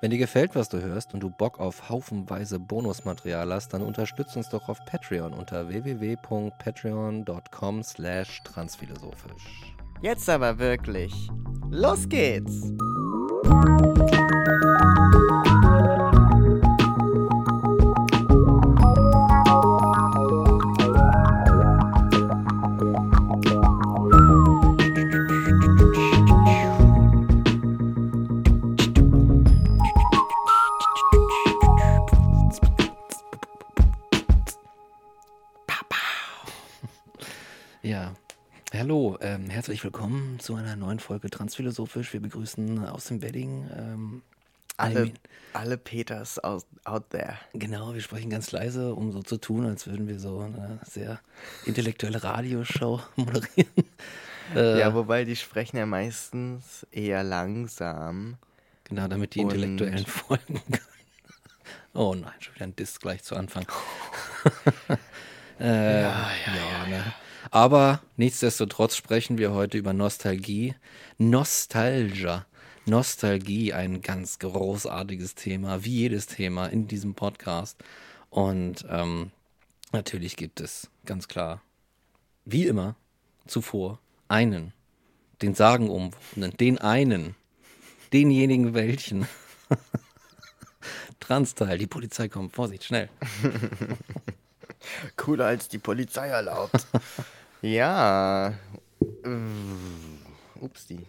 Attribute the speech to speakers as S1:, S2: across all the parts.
S1: Wenn dir gefällt, was du hörst und du Bock auf haufenweise Bonusmaterial hast, dann unterstütz uns doch auf Patreon unter www.patreon.com slash transphilosophisch.
S2: Jetzt aber wirklich. Los geht's!
S1: Herzlich willkommen zu einer neuen Folge Transphilosophisch. Wir begrüßen aus dem Wedding ähm,
S2: alle, alle Peters out, out there.
S1: Genau, wir sprechen ganz leise, um so zu tun, als würden wir so eine sehr intellektuelle Radioshow moderieren.
S2: Äh, ja, wobei die sprechen ja meistens eher langsam.
S1: Genau, damit die Intellektuellen folgen können. Oh nein, schon wieder ein Diss gleich zu Anfang. äh, ja, ja, ja. ja ne? Aber nichtsdestotrotz sprechen wir heute über Nostalgie. Nostalgia. Nostalgie, ein ganz großartiges Thema, wie jedes Thema in diesem Podcast. Und ähm, natürlich gibt es ganz klar, wie immer zuvor, einen, den sagenumwobenen, den einen, denjenigen welchen. Transteil, die Polizei kommt, Vorsicht, schnell.
S2: Cooler als die Polizei erlaubt. ja. Upsi.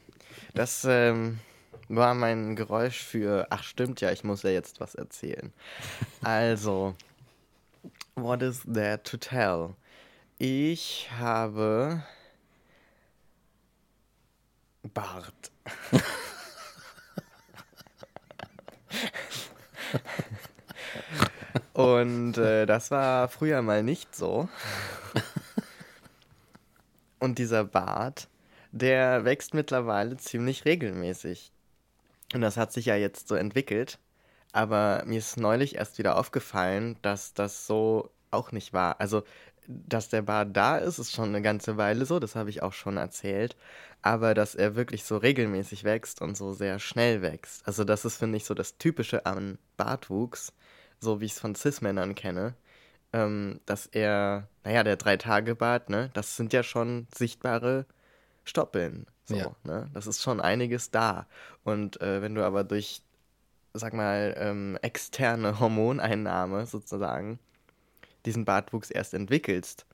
S2: Das ähm, war mein Geräusch für. Ach, stimmt ja, ich muss ja jetzt was erzählen. Also, what is there to tell? Ich habe. Bart. Und äh, das war früher mal nicht so. Und dieser Bart, der wächst mittlerweile ziemlich regelmäßig. Und das hat sich ja jetzt so entwickelt. Aber mir ist neulich erst wieder aufgefallen, dass das so auch nicht war. Also, dass der Bart da ist, ist schon eine ganze Weile so, das habe ich auch schon erzählt. Aber dass er wirklich so regelmäßig wächst und so sehr schnell wächst. Also, das ist, finde ich, so das Typische am Bartwuchs so wie ich es von Cis-Männern kenne, ähm, dass er, naja, der Drei-Tage-Bart, ne, das sind ja schon sichtbare Stoppeln. So, ja. ne? Das ist schon einiges da. Und äh, wenn du aber durch, sag mal, ähm, externe Hormoneinnahme sozusagen diesen Bartwuchs erst entwickelst,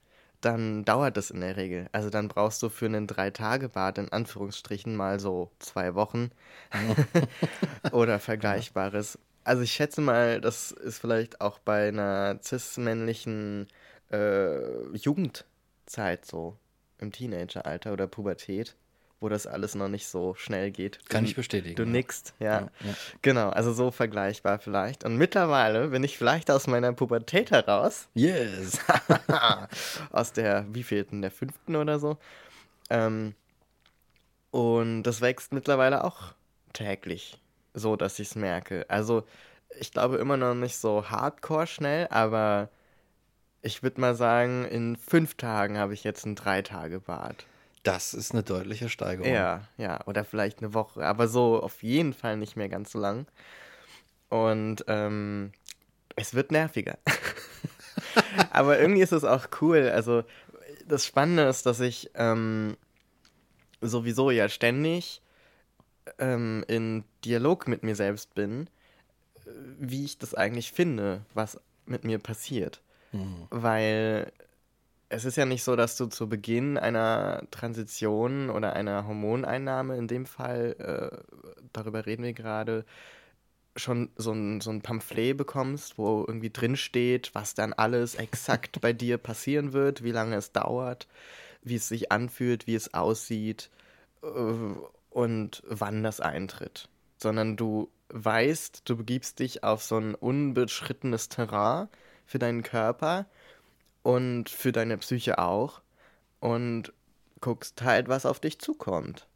S2: dann dauert das in der Regel. Also dann brauchst du für einen Drei-Tage-Bart in Anführungsstrichen mal so zwei Wochen oder Vergleichbares also ich schätze mal, das ist vielleicht auch bei einer cis-männlichen äh, Jugendzeit so, im Teenageralter oder Pubertät, wo das alles noch nicht so schnell geht.
S1: Kann du, ich bestätigen.
S2: Du nickst, ja. Ja, ja. Genau, also so vergleichbar vielleicht. Und mittlerweile bin ich vielleicht aus meiner Pubertät heraus.
S1: Yes.
S2: aus der wievielten, der fünften oder so. Ähm, und das wächst mittlerweile auch täglich so, dass ich es merke. Also, ich glaube immer noch nicht so hardcore schnell, aber ich würde mal sagen, in fünf Tagen habe ich jetzt ein Drei-Tage-Bad.
S1: Das ist eine deutliche Steigerung.
S2: Ja, ja, oder vielleicht eine Woche, aber so auf jeden Fall nicht mehr ganz so lang. Und ähm, es wird nerviger. aber irgendwie ist es auch cool. Also, das Spannende ist, dass ich ähm, sowieso ja ständig ähm, in Dialog mit mir selbst bin, äh, wie ich das eigentlich finde, was mit mir passiert. Mhm. Weil es ist ja nicht so, dass du zu Beginn einer Transition oder einer Hormoneinnahme in dem Fall, äh, darüber reden wir gerade, schon so ein, so ein Pamphlet bekommst, wo irgendwie drin steht, was dann alles exakt bei dir passieren wird, wie lange es dauert, wie es sich anfühlt, wie es aussieht äh, und wann das eintritt, sondern du weißt, du begibst dich auf so ein unbeschrittenes Terrain für deinen Körper und für deine Psyche auch und guckst halt, was auf dich zukommt.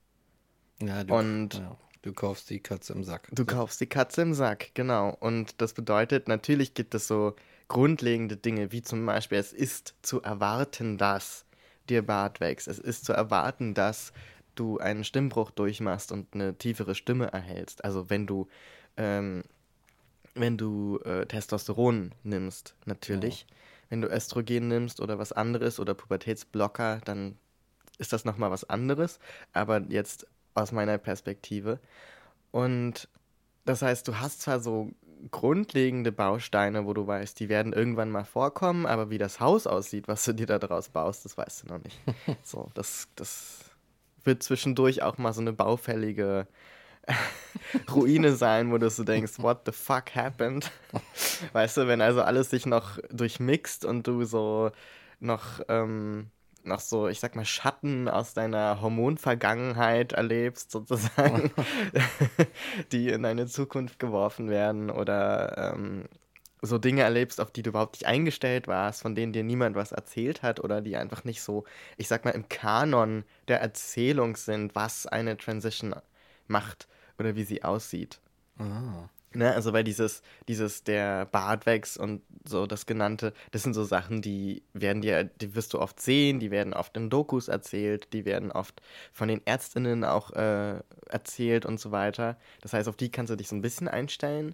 S1: Ja, du, und ja, du kaufst die Katze im Sack.
S2: Du kaufst die Katze im Sack, genau. Und das bedeutet, natürlich gibt es so grundlegende Dinge, wie zum Beispiel, es ist zu erwarten, dass dir Bart wächst. Es ist zu erwarten, dass du einen Stimmbruch durchmachst und eine tiefere Stimme erhältst. Also wenn du, ähm, wenn du äh, Testosteron nimmst, natürlich. Ja. Wenn du Östrogen nimmst oder was anderes oder Pubertätsblocker, dann ist das nochmal was anderes. Aber jetzt aus meiner Perspektive. Und das heißt, du hast zwar so grundlegende Bausteine, wo du weißt, die werden irgendwann mal vorkommen, aber wie das Haus aussieht, was du dir da draus baust, das weißt du noch nicht. so, das, das wird zwischendurch auch mal so eine baufällige Ruine sein, wo du so denkst, what the fuck happened? Weißt du, wenn also alles sich noch durchmixt und du so noch, ähm, noch so, ich sag mal, Schatten aus deiner Hormonvergangenheit erlebst, sozusagen, die in deine Zukunft geworfen werden oder ähm, so Dinge erlebst, auf die du überhaupt nicht eingestellt warst, von denen dir niemand was erzählt hat oder die einfach nicht so, ich sag mal, im Kanon der Erzählung sind, was eine Transition macht oder wie sie aussieht. Ah. Ne, also weil dieses, dieses, der Bart wächst und so das genannte, das sind so Sachen, die werden dir, die wirst du oft sehen, die werden oft in Dokus erzählt, die werden oft von den ÄrztInnen auch äh, erzählt und so weiter. Das heißt, auf die kannst du dich so ein bisschen einstellen.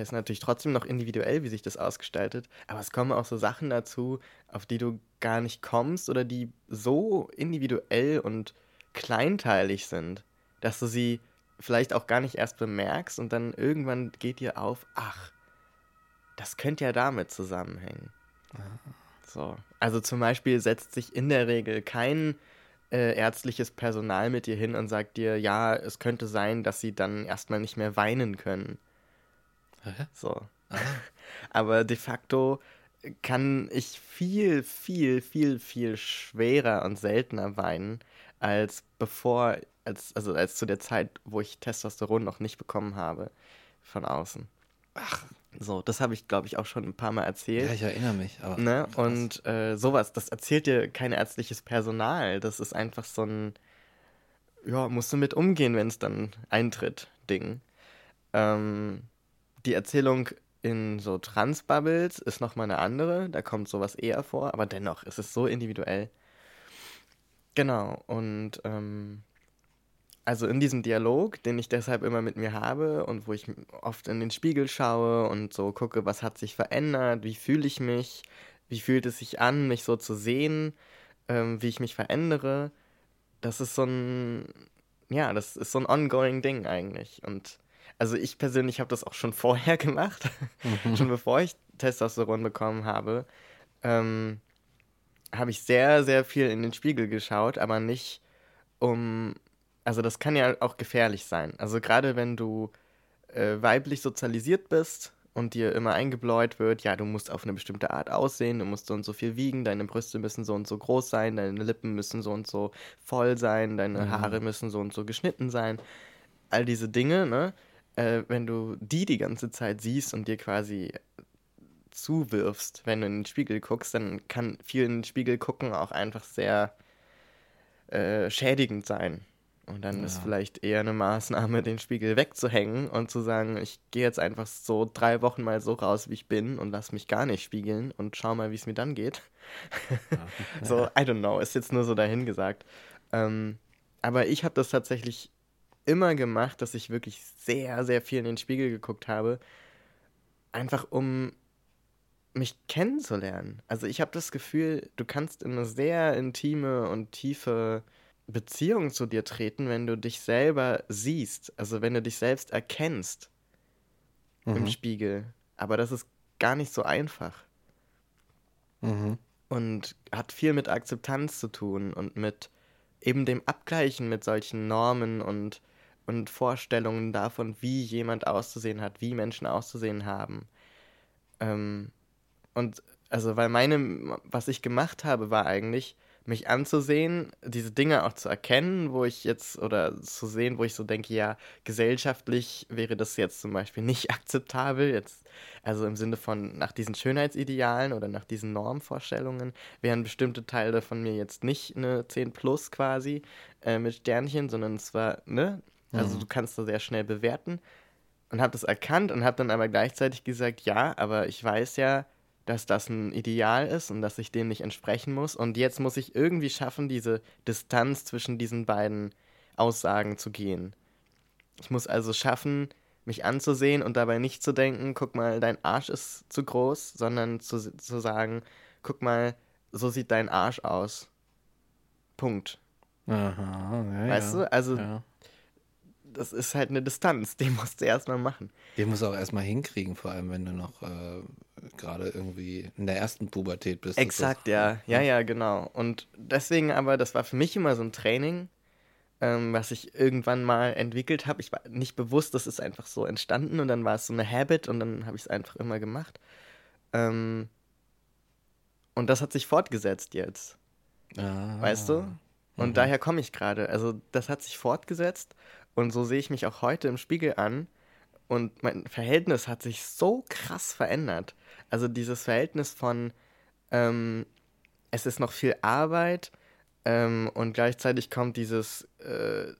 S2: Es ist natürlich trotzdem noch individuell, wie sich das ausgestaltet, aber es kommen auch so Sachen dazu, auf die du gar nicht kommst oder die so individuell und kleinteilig sind, dass du sie vielleicht auch gar nicht erst bemerkst und dann irgendwann geht dir auf, ach, das könnte ja damit zusammenhängen. Ah. So. Also zum Beispiel setzt sich in der Regel kein äh, ärztliches Personal mit dir hin und sagt dir, ja, es könnte sein, dass sie dann erstmal nicht mehr weinen können. Hä? So. Ah. Aber de facto kann ich viel, viel, viel, viel schwerer und seltener weinen, als bevor als, also als zu der Zeit, wo ich Testosteron noch nicht bekommen habe von außen. Ach. So, das habe ich, glaube ich, auch schon ein paar Mal erzählt.
S1: Ja, ich erinnere mich. Aber
S2: ne? Und äh, sowas, das erzählt dir kein ärztliches Personal. Das ist einfach so ein, ja, musst du mit umgehen, wenn es dann eintritt, Ding. Ähm, die Erzählung in so Transbubbles ist nochmal eine andere. Da kommt sowas eher vor, aber dennoch ist es so individuell. Genau, und ähm, also in diesem Dialog, den ich deshalb immer mit mir habe und wo ich oft in den Spiegel schaue und so gucke, was hat sich verändert, wie fühle ich mich, wie fühlt es sich an, mich so zu sehen, ähm, wie ich mich verändere, das ist so ein, ja, das ist so ein ongoing Ding eigentlich. Und also ich persönlich habe das auch schon vorher gemacht, mhm. schon bevor ich Testosteron bekommen habe, ähm, habe ich sehr, sehr viel in den Spiegel geschaut, aber nicht um also das kann ja auch gefährlich sein. Also gerade wenn du äh, weiblich sozialisiert bist und dir immer eingebläut wird, ja, du musst auf eine bestimmte Art aussehen, du musst so und so viel wiegen, deine Brüste müssen so und so groß sein, deine Lippen müssen so und so voll sein, deine mhm. Haare müssen so und so geschnitten sein. All diese Dinge, ne? Äh, wenn du die die ganze Zeit siehst und dir quasi zuwirfst, wenn du in den Spiegel guckst, dann kann viel in den Spiegel gucken auch einfach sehr äh, schädigend sein. Und dann ja. ist vielleicht eher eine Maßnahme, den Spiegel wegzuhängen und zu sagen, ich gehe jetzt einfach so drei Wochen mal so raus, wie ich bin und lass mich gar nicht spiegeln und schau mal, wie es mir dann geht. Ja. so, I don't know, ist jetzt nur so dahingesagt. Ähm, aber ich habe das tatsächlich immer gemacht, dass ich wirklich sehr, sehr viel in den Spiegel geguckt habe, einfach um mich kennenzulernen. Also ich habe das Gefühl, du kannst in eine sehr intime und tiefe Beziehung zu dir treten, wenn du dich selber siehst, also wenn du dich selbst erkennst mhm. im Spiegel. Aber das ist gar nicht so einfach. Mhm. Und hat viel mit Akzeptanz zu tun und mit eben dem Abgleichen mit solchen Normen und, und Vorstellungen davon, wie jemand auszusehen hat, wie Menschen auszusehen haben. Ähm, und also, weil meine, was ich gemacht habe, war eigentlich, mich anzusehen, diese Dinge auch zu erkennen, wo ich jetzt, oder zu sehen, wo ich so denke, ja, gesellschaftlich wäre das jetzt zum Beispiel nicht akzeptabel, jetzt, also im Sinne von nach diesen Schönheitsidealen oder nach diesen Normvorstellungen, wären bestimmte Teile von mir jetzt nicht eine 10 plus quasi äh, mit Sternchen, sondern es war, ne, also mhm. du kannst da sehr schnell bewerten und habe das erkannt und habe dann aber gleichzeitig gesagt, ja, aber ich weiß ja, dass das ein Ideal ist und dass ich dem nicht entsprechen muss. Und jetzt muss ich irgendwie schaffen, diese Distanz zwischen diesen beiden Aussagen zu gehen. Ich muss also schaffen, mich anzusehen und dabei nicht zu denken, guck mal, dein Arsch ist zu groß, sondern zu, zu sagen, guck mal, so sieht dein Arsch aus. Punkt. Aha, ja, weißt ja, du? Also ja das ist halt eine Distanz, die musst du erstmal machen.
S1: Den musst du auch erstmal hinkriegen, vor allem wenn du noch äh, gerade irgendwie in der ersten Pubertät bist.
S2: Exakt, ja. Ja, ja, genau. Und deswegen aber, das war für mich immer so ein Training, ähm, was ich irgendwann mal entwickelt habe. Ich war nicht bewusst, das ist einfach so entstanden und dann war es so eine Habit und dann habe ich es einfach immer gemacht. Ähm, und das hat sich fortgesetzt jetzt. Ah. Weißt du? Und mhm. daher komme ich gerade. Also das hat sich fortgesetzt und so sehe ich mich auch heute im Spiegel an. Und mein Verhältnis hat sich so krass verändert. Also dieses Verhältnis von, ähm, es ist noch viel Arbeit ähm, und gleichzeitig kommt dieses, äh,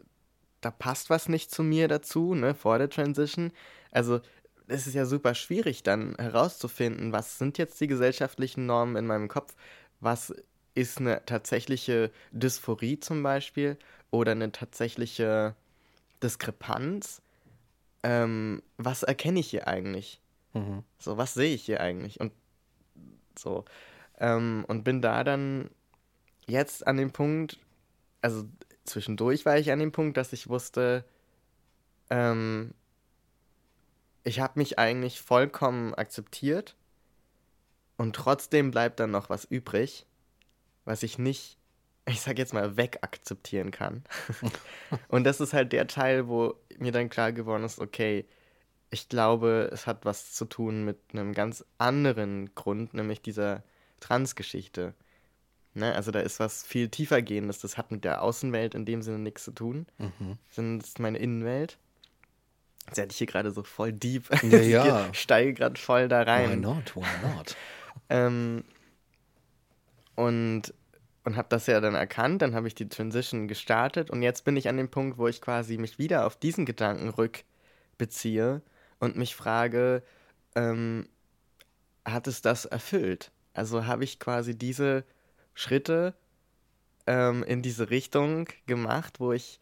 S2: da passt was nicht zu mir dazu, ne, vor der Transition. Also es ist ja super schwierig dann herauszufinden, was sind jetzt die gesellschaftlichen Normen in meinem Kopf, was ist eine tatsächliche Dysphorie zum Beispiel oder eine tatsächliche Diskrepanz. Ähm, was erkenne ich hier eigentlich? Mhm. So, was sehe ich hier eigentlich? Und so. Ähm, und bin da dann jetzt an dem Punkt, also zwischendurch war ich an dem Punkt, dass ich wusste, ähm, ich habe mich eigentlich vollkommen akzeptiert und trotzdem bleibt dann noch was übrig, was ich nicht ich sag jetzt mal, wegakzeptieren kann. und das ist halt der Teil, wo mir dann klar geworden ist, okay, ich glaube, es hat was zu tun mit einem ganz anderen Grund, nämlich dieser Transgeschichte. Ne? Also da ist was viel tiefer gehendes. Das hat mit der Außenwelt in dem Sinne nichts zu tun. Mhm. Das ist meine Innenwelt. Jetzt hätte ich hier gerade so voll deep. Ja, ja. Ich steige gerade voll da rein. Why not? Why not? ähm, und und habe das ja dann erkannt, dann habe ich die Transition gestartet und jetzt bin ich an dem Punkt, wo ich quasi mich wieder auf diesen Gedanken rückbeziehe und mich frage, ähm, hat es das erfüllt? Also habe ich quasi diese Schritte ähm, in diese Richtung gemacht, wo ich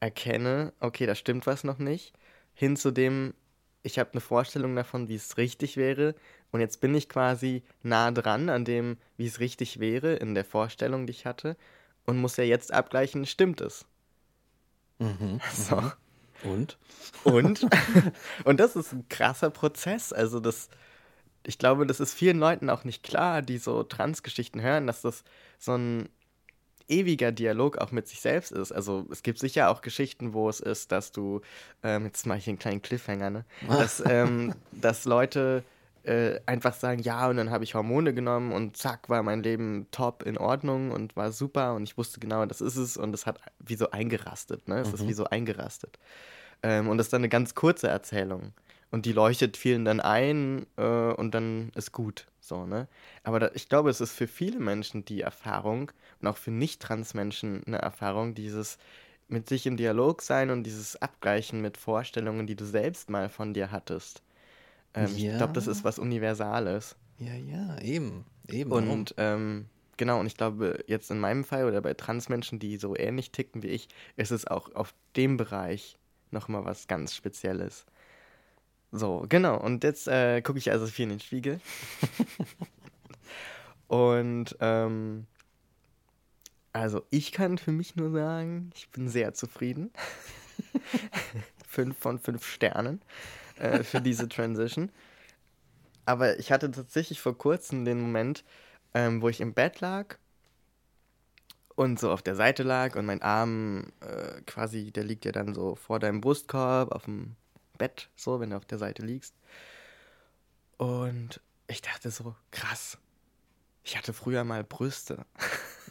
S2: erkenne, okay, da stimmt was noch nicht, hin zu dem, ich habe eine Vorstellung davon, wie es richtig wäre und jetzt bin ich quasi nah dran an dem, wie es richtig wäre in der Vorstellung, die ich hatte. Und muss ja jetzt abgleichen, stimmt es? Mhm, so. Mhm. Und? Und? und das ist ein krasser Prozess. Also das, ich glaube, das ist vielen Leuten auch nicht klar, die so Transgeschichten hören, dass das so ein ewiger Dialog auch mit sich selbst ist. Also es gibt sicher auch Geschichten, wo es ist, dass du, ähm, jetzt mache ich einen kleinen Cliffhanger, ne? dass, ähm, dass Leute äh, einfach sagen, ja, und dann habe ich Hormone genommen und zack, war mein Leben top in Ordnung und war super und ich wusste genau, das ist es und es hat wie so eingerastet, ne? Es mhm. ist wie so eingerastet. Ähm, und das ist dann eine ganz kurze Erzählung. Und die leuchtet vielen dann ein äh, und dann ist gut. So, ne? Aber da, ich glaube, es ist für viele Menschen die Erfahrung und auch für Nicht-Trans-Menschen eine Erfahrung, dieses mit sich im Dialog sein und dieses Abgleichen mit Vorstellungen, die du selbst mal von dir hattest. Ähm, ja. Ich glaube, das ist was Universales.
S1: Ja, ja, eben. eben.
S2: Und ähm, genau, und ich glaube, jetzt in meinem Fall oder bei Transmenschen, die so ähnlich ticken wie ich, ist es auch auf dem Bereich nochmal was ganz Spezielles. So, genau. Und jetzt äh, gucke ich also viel in den Spiegel. und ähm, also ich kann für mich nur sagen, ich bin sehr zufrieden. fünf von fünf Sternen äh, für diese Transition. Aber ich hatte tatsächlich vor kurzem den Moment, ähm, wo ich im Bett lag und so auf der Seite lag und mein Arm äh, quasi, der liegt ja dann so vor deinem Brustkorb auf dem Bett, so, wenn du auf der Seite liegst. Und ich dachte so, krass, ich hatte früher mal Brüste.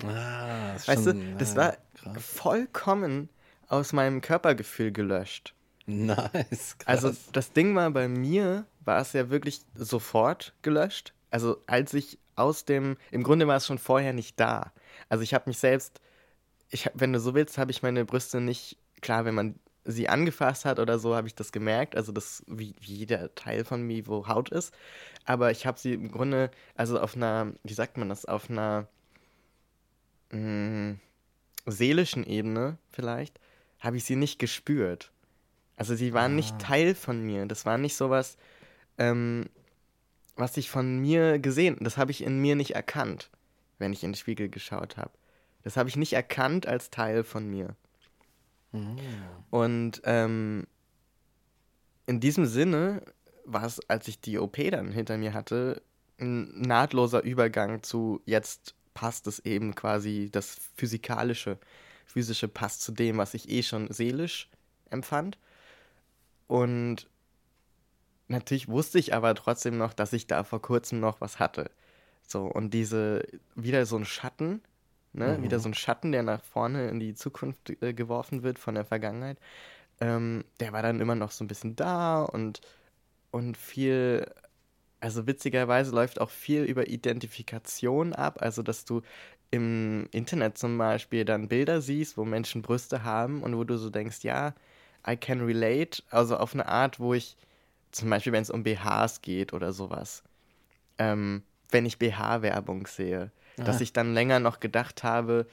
S2: Ah, das weißt schon, du, das ja, war krass. vollkommen aus meinem Körpergefühl gelöscht. Nice. Krass. Also das Ding war bei mir, war es ja wirklich sofort gelöscht. Also als ich aus dem, im Grunde war es schon vorher nicht da. Also ich habe mich selbst, ich, wenn du so willst, habe ich meine Brüste nicht, klar, wenn man sie angefasst hat oder so, habe ich das gemerkt. Also das, wie, wie jeder Teil von mir, wo Haut ist. Aber ich habe sie im Grunde, also auf einer, wie sagt man das, auf einer mh, mm, seelischen Ebene vielleicht, habe ich sie nicht gespürt. Also sie waren ah. nicht Teil von mir. Das war nicht sowas, ähm, was ich von mir gesehen, das habe ich in mir nicht erkannt, wenn ich in den Spiegel geschaut habe. Das habe ich nicht erkannt als Teil von mir. Mhm. Und ähm, in diesem Sinne war es, als ich die OP dann hinter mir hatte, ein nahtloser Übergang zu jetzt passt es eben quasi das physikalische, physische passt zu dem, was ich eh schon seelisch empfand. Und natürlich wusste ich aber trotzdem noch, dass ich da vor kurzem noch was hatte. So, und diese, wieder so ein Schatten, ne? Mhm. Wieder so ein Schatten, der nach vorne in die Zukunft äh, geworfen wird von der Vergangenheit. Ähm, der war dann immer noch so ein bisschen da und, und viel, also witzigerweise läuft auch viel über Identifikation ab, also dass du im Internet zum Beispiel dann Bilder siehst, wo Menschen Brüste haben und wo du so denkst, ja, I can relate, also auf eine Art, wo ich zum Beispiel, wenn es um BHs geht oder sowas, ähm, wenn ich BH-Werbung sehe, Aha. dass ich dann länger noch gedacht habe,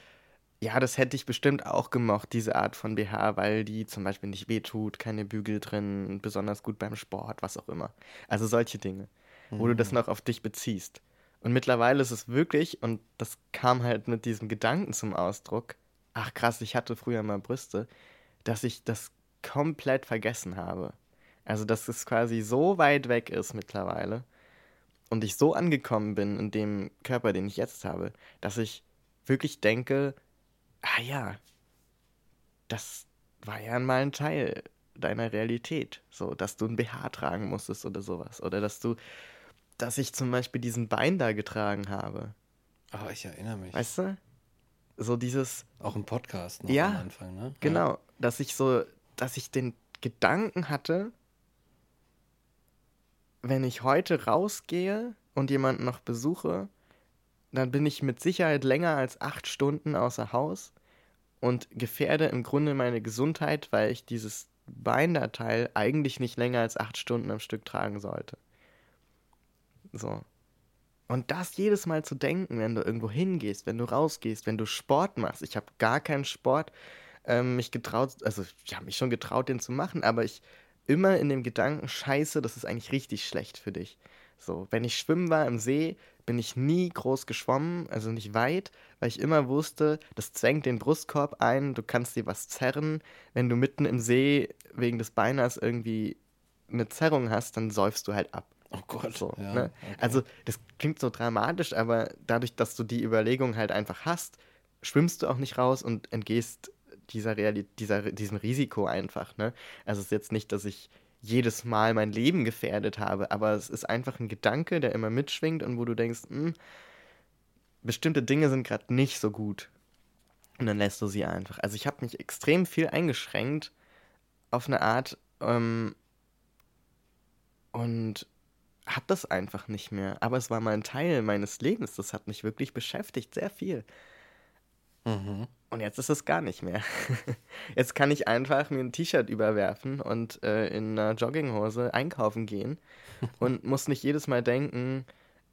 S2: ja, das hätte ich bestimmt auch gemocht, diese Art von BH, weil die zum Beispiel nicht wehtut, keine Bügel drin, besonders gut beim Sport, was auch immer. Also solche Dinge, mhm. wo du das mhm. noch auf dich beziehst. Und mittlerweile ist es wirklich, und das kam halt mit diesem Gedanken zum Ausdruck, ach krass, ich hatte früher mal Brüste, dass ich das komplett vergessen habe. Also, dass es quasi so weit weg ist mittlerweile und ich so angekommen bin in dem Körper, den ich jetzt habe, dass ich wirklich denke, ah ja, das war ja mal ein Teil deiner Realität, so, dass du ein BH tragen musstest oder sowas. Oder dass du, dass ich zum Beispiel diesen Bein da getragen habe.
S1: Ah, oh, ich erinnere mich.
S2: Weißt du? So dieses.
S1: Auch im Podcast noch
S2: ja, am Anfang, ne? Genau, dass ich so, dass ich den Gedanken hatte, wenn ich heute rausgehe und jemanden noch besuche, dann bin ich mit Sicherheit länger als acht Stunden außer Haus und gefährde im Grunde meine Gesundheit, weil ich dieses Binderteil eigentlich nicht länger als acht Stunden am Stück tragen sollte. So. Und das jedes Mal zu denken, wenn du irgendwo hingehst, wenn du rausgehst, wenn du Sport machst. Ich habe gar keinen Sport ähm, mich getraut, also ich habe mich schon getraut, den zu machen, aber ich immer in dem Gedanken, scheiße, das ist eigentlich richtig schlecht für dich. So, wenn ich schwimmen war im See, bin ich nie groß geschwommen, also nicht weit, weil ich immer wusste, das zwängt den Brustkorb ein, du kannst dir was zerren. Wenn du mitten im See wegen des Beiners irgendwie eine Zerrung hast, dann säufst du halt ab.
S1: Oh Gott.
S2: So, ja, ne? okay. Also, das klingt so dramatisch, aber dadurch, dass du die Überlegung halt einfach hast, schwimmst du auch nicht raus und entgehst dieser, Reali dieser diesem Risiko einfach. Ne? Also es ist jetzt nicht, dass ich jedes Mal mein Leben gefährdet habe, aber es ist einfach ein Gedanke, der immer mitschwingt und wo du denkst, hm, bestimmte Dinge sind gerade nicht so gut. Und dann lässt du sie einfach. Also ich habe mich extrem viel eingeschränkt auf eine Art ähm, und habe das einfach nicht mehr. Aber es war mal ein Teil meines Lebens. Das hat mich wirklich beschäftigt, sehr viel. Mhm. Und jetzt ist es gar nicht mehr. Jetzt kann ich einfach mir ein T-Shirt überwerfen und äh, in einer Jogginghose einkaufen gehen und muss nicht jedes Mal denken,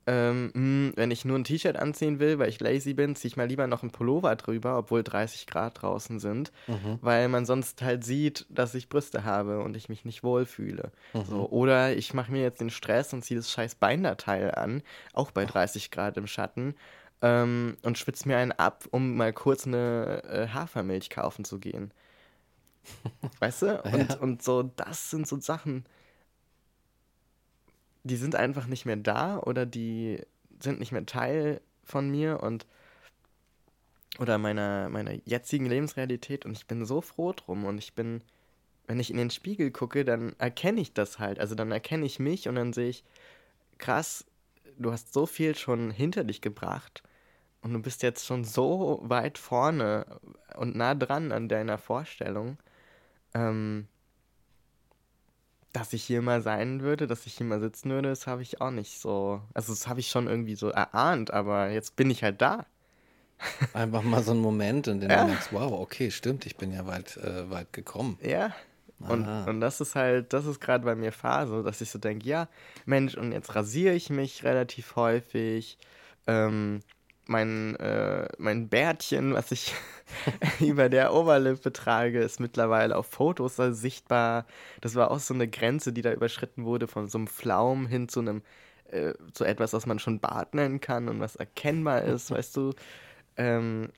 S2: ähm, mh, hm, wenn ich nur ein T-Shirt anziehen will, weil ich lazy bin, ziehe ich mal lieber noch einen Pullover drüber, obwohl 30 Grad draußen sind, mhm. weil man sonst halt sieht, dass ich Brüste habe und ich mich nicht wohlfühle. Mhm. So, oder ich mache mir jetzt den Stress und ziehe das scheiß Beinderteil an, auch bei 30 Grad im Schatten ähm, und schwitze mir einen ab, um mal kurz eine äh, Hafermilch kaufen zu gehen. Weißt du? Und, ja. und so, das sind so Sachen, die sind einfach nicht mehr da oder die sind nicht mehr Teil von mir und oder meiner, meiner jetzigen Lebensrealität und ich bin so froh drum und ich bin, wenn ich in den Spiegel gucke, dann erkenne ich das halt. Also dann erkenne ich mich und dann sehe ich, krass, du hast so viel schon hinter dich gebracht und du bist jetzt schon so weit vorne und nah dran an deiner Vorstellung, ähm, dass ich hier mal sein würde, dass ich hier mal sitzen würde, das habe ich auch nicht so. Also, das habe ich schon irgendwie so erahnt, aber jetzt bin ich halt da.
S1: Einfach mal so ein Moment, in dem ja. du merkst, wow, okay, stimmt, ich bin ja weit, äh, weit gekommen.
S2: Ja. Und, und das ist halt, das ist gerade bei mir Phase, dass ich so denke, ja, Mensch, und jetzt rasiere ich mich relativ häufig. Ähm, mein, äh, mein Bärtchen, was ich über der Oberlippe trage, ist mittlerweile auf Fotos sichtbar. Das war auch so eine Grenze, die da überschritten wurde, von so einem Flaum hin zu einem, äh, zu etwas, was man schon Bart nennen kann und was erkennbar ist, weißt du. Ähm,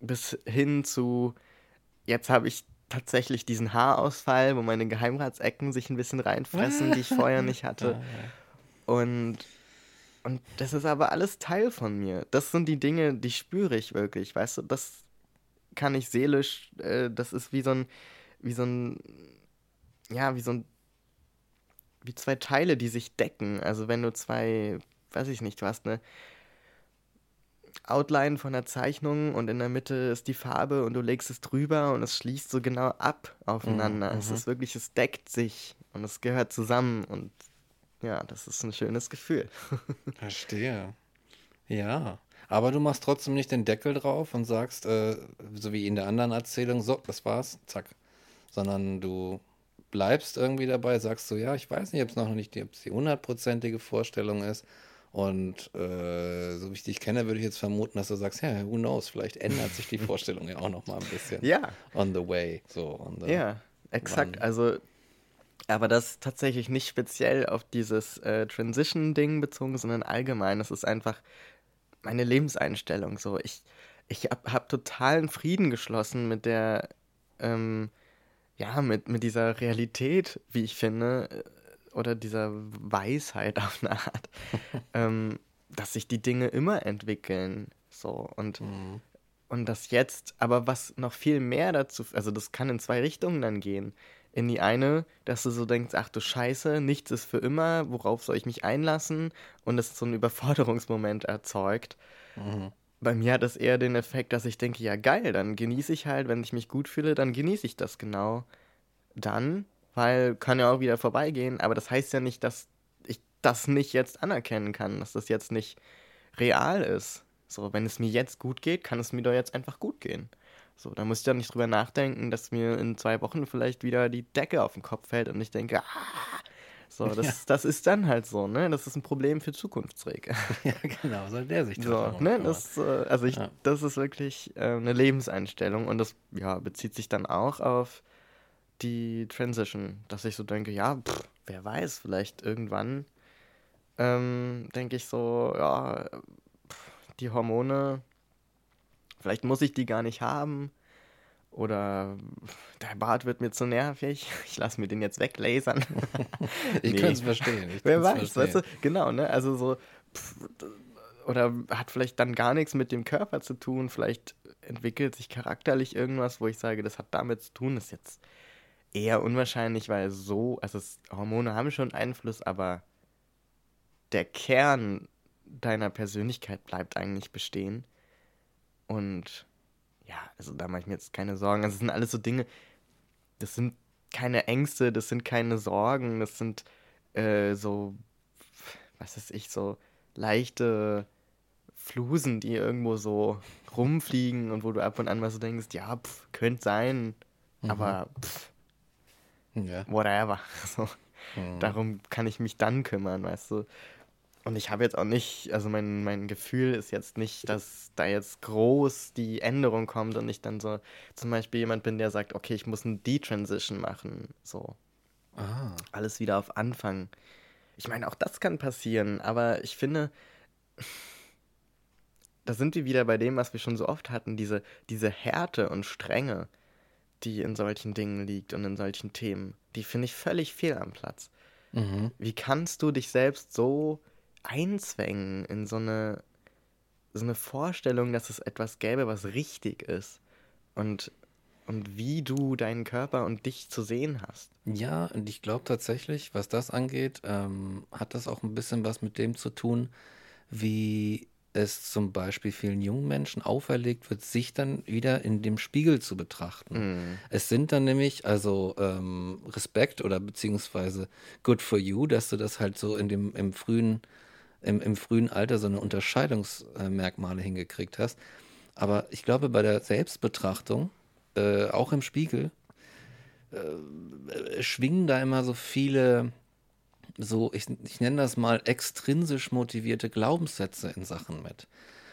S2: bis hin zu, jetzt habe ich tatsächlich diesen Haarausfall, wo meine Geheimratsecken sich ein bisschen reinfressen, die ich vorher nicht hatte. Und und das ist aber alles Teil von mir. Das sind die Dinge, die spüre ich wirklich, weißt du? Das kann ich seelisch, äh, das ist wie so ein, wie so ein, ja, wie so ein, wie zwei Teile, die sich decken. Also wenn du zwei, weiß ich nicht, du hast eine Outline von der Zeichnung und in der Mitte ist die Farbe und du legst es drüber und es schließt so genau ab aufeinander. Mhm, es ist wirklich, es deckt sich und es gehört zusammen und ja, das ist ein schönes Gefühl.
S1: Verstehe. Ja. Aber du machst trotzdem nicht den Deckel drauf und sagst, äh, so wie in der anderen Erzählung, so, das war's, zack. Sondern du bleibst irgendwie dabei, sagst so, ja, ich weiß nicht, ob es noch nicht die, die hundertprozentige Vorstellung ist. Und äh, so wie ich dich kenne, würde ich jetzt vermuten, dass du sagst, ja, who knows, vielleicht ändert sich die Vorstellung ja auch noch mal ein bisschen.
S2: Ja.
S1: On the way. So,
S2: the ja, exakt. Wann. Also aber das ist tatsächlich nicht speziell auf dieses äh, Transition-Ding bezogen, sondern allgemein. Das ist einfach meine Lebenseinstellung. So, ich, ich habe hab totalen Frieden geschlossen mit der, ähm, ja, mit, mit dieser Realität, wie ich finde, äh, oder dieser Weisheit auf eine Art, ähm, dass sich die Dinge immer entwickeln. So, und, mhm. und das jetzt, aber was noch viel mehr dazu, also das kann in zwei Richtungen dann gehen in die eine, dass du so denkst, ach du Scheiße, nichts ist für immer, worauf soll ich mich einlassen? Und es so einen Überforderungsmoment erzeugt. Mhm. Bei mir hat es eher den Effekt, dass ich denke, ja geil, dann genieße ich halt, wenn ich mich gut fühle, dann genieße ich das genau. Dann, weil kann ja auch wieder vorbeigehen, aber das heißt ja nicht, dass ich das nicht jetzt anerkennen kann, dass das jetzt nicht real ist. So, wenn es mir jetzt gut geht, kann es mir doch jetzt einfach gut gehen. So, da muss ich ja nicht drüber nachdenken, dass mir in zwei Wochen vielleicht wieder die Decke auf den Kopf fällt und ich denke, ah, so, das, ja. das ist dann halt so, ne? Das ist ein Problem für Zukunftsträger.
S1: Ja, genau, soll der sich
S2: so, ne? Das, äh, also ich, ja. das ist wirklich äh, eine Lebenseinstellung und das ja, bezieht sich dann auch auf die Transition, dass ich so denke, ja, pff, wer weiß, vielleicht irgendwann ähm, denke ich so, ja, pff, die Hormone Vielleicht muss ich die gar nicht haben. Oder der Bart wird mir zu nervig. Ich lasse mir den jetzt weglasern.
S1: ich nee. kann es verstehen. Ich
S2: Wer weiß, verstehen. weißt du? Genau, ne? Also so. Pff, oder hat vielleicht dann gar nichts mit dem Körper zu tun. Vielleicht entwickelt sich charakterlich irgendwas, wo ich sage, das hat damit zu tun. Das ist jetzt eher unwahrscheinlich, weil so, also es, Hormone haben schon Einfluss, aber der Kern deiner Persönlichkeit bleibt eigentlich bestehen. Und ja, also da mache ich mir jetzt keine Sorgen. Also, das sind alles so Dinge, das sind keine Ängste, das sind keine Sorgen, das sind äh, so, was weiß ich, so leichte Flusen, die irgendwo so rumfliegen und wo du ab und an mal so denkst, ja, pff, könnte sein, mhm. aber pff, ja. whatever. So, mhm. Darum kann ich mich dann kümmern, weißt du. Und ich habe jetzt auch nicht, also mein, mein Gefühl ist jetzt nicht, dass da jetzt groß die Änderung kommt und ich dann so zum Beispiel jemand bin, der sagt, okay, ich muss eine Detransition machen. So. Ah. Alles wieder auf Anfang. Ich meine, auch das kann passieren, aber ich finde, da sind wir wieder bei dem, was wir schon so oft hatten, diese, diese Härte und Strenge, die in solchen Dingen liegt und in solchen Themen. Die finde ich völlig fehl am Platz. Mhm. Wie kannst du dich selbst so einzwängen in so eine, so eine Vorstellung, dass es etwas gäbe, was richtig ist. Und, und wie du deinen Körper und dich zu sehen hast.
S1: Ja, und ich glaube tatsächlich, was das angeht, ähm, hat das auch ein bisschen was mit dem zu tun, wie es zum Beispiel vielen jungen Menschen auferlegt wird, sich dann wieder in dem Spiegel zu betrachten. Mm. Es sind dann nämlich, also ähm, Respekt oder beziehungsweise good for you, dass du das halt so in dem im frühen, im, im frühen Alter so eine Unterscheidungsmerkmale hingekriegt hast. Aber ich glaube, bei der Selbstbetrachtung, äh, auch im Spiegel, äh, schwingen da immer so viele so, ich, ich nenne das mal extrinsisch motivierte Glaubenssätze in Sachen mit.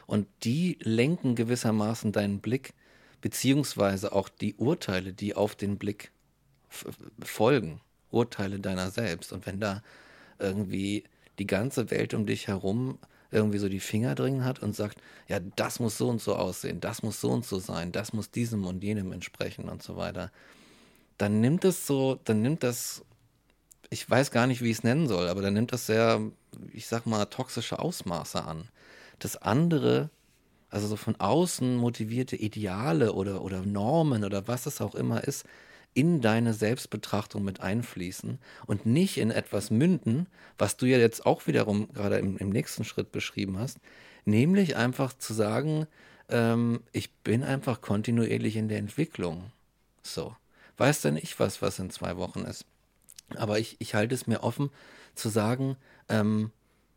S1: Und die lenken gewissermaßen deinen Blick, beziehungsweise auch die Urteile, die auf den Blick folgen, Urteile deiner selbst. Und wenn da irgendwie die ganze Welt um dich herum irgendwie so die Finger drin hat und sagt, ja, das muss so und so aussehen, das muss so und so sein, das muss diesem und jenem entsprechen und so weiter, dann nimmt es so, dann nimmt das ich weiß gar nicht, wie ich es nennen soll, aber dann nimmt das sehr, ich sag mal, toxische Ausmaße an. Das andere, also so von außen motivierte Ideale oder, oder Normen oder was es auch immer ist, in deine Selbstbetrachtung mit einfließen und nicht in etwas münden, was du ja jetzt auch wiederum gerade im, im nächsten Schritt beschrieben hast, nämlich einfach zu sagen, ähm, ich bin einfach kontinuierlich in der Entwicklung. So. Weiß denn ich was, was in zwei Wochen ist? Aber ich, ich halte es mir offen zu sagen, ähm,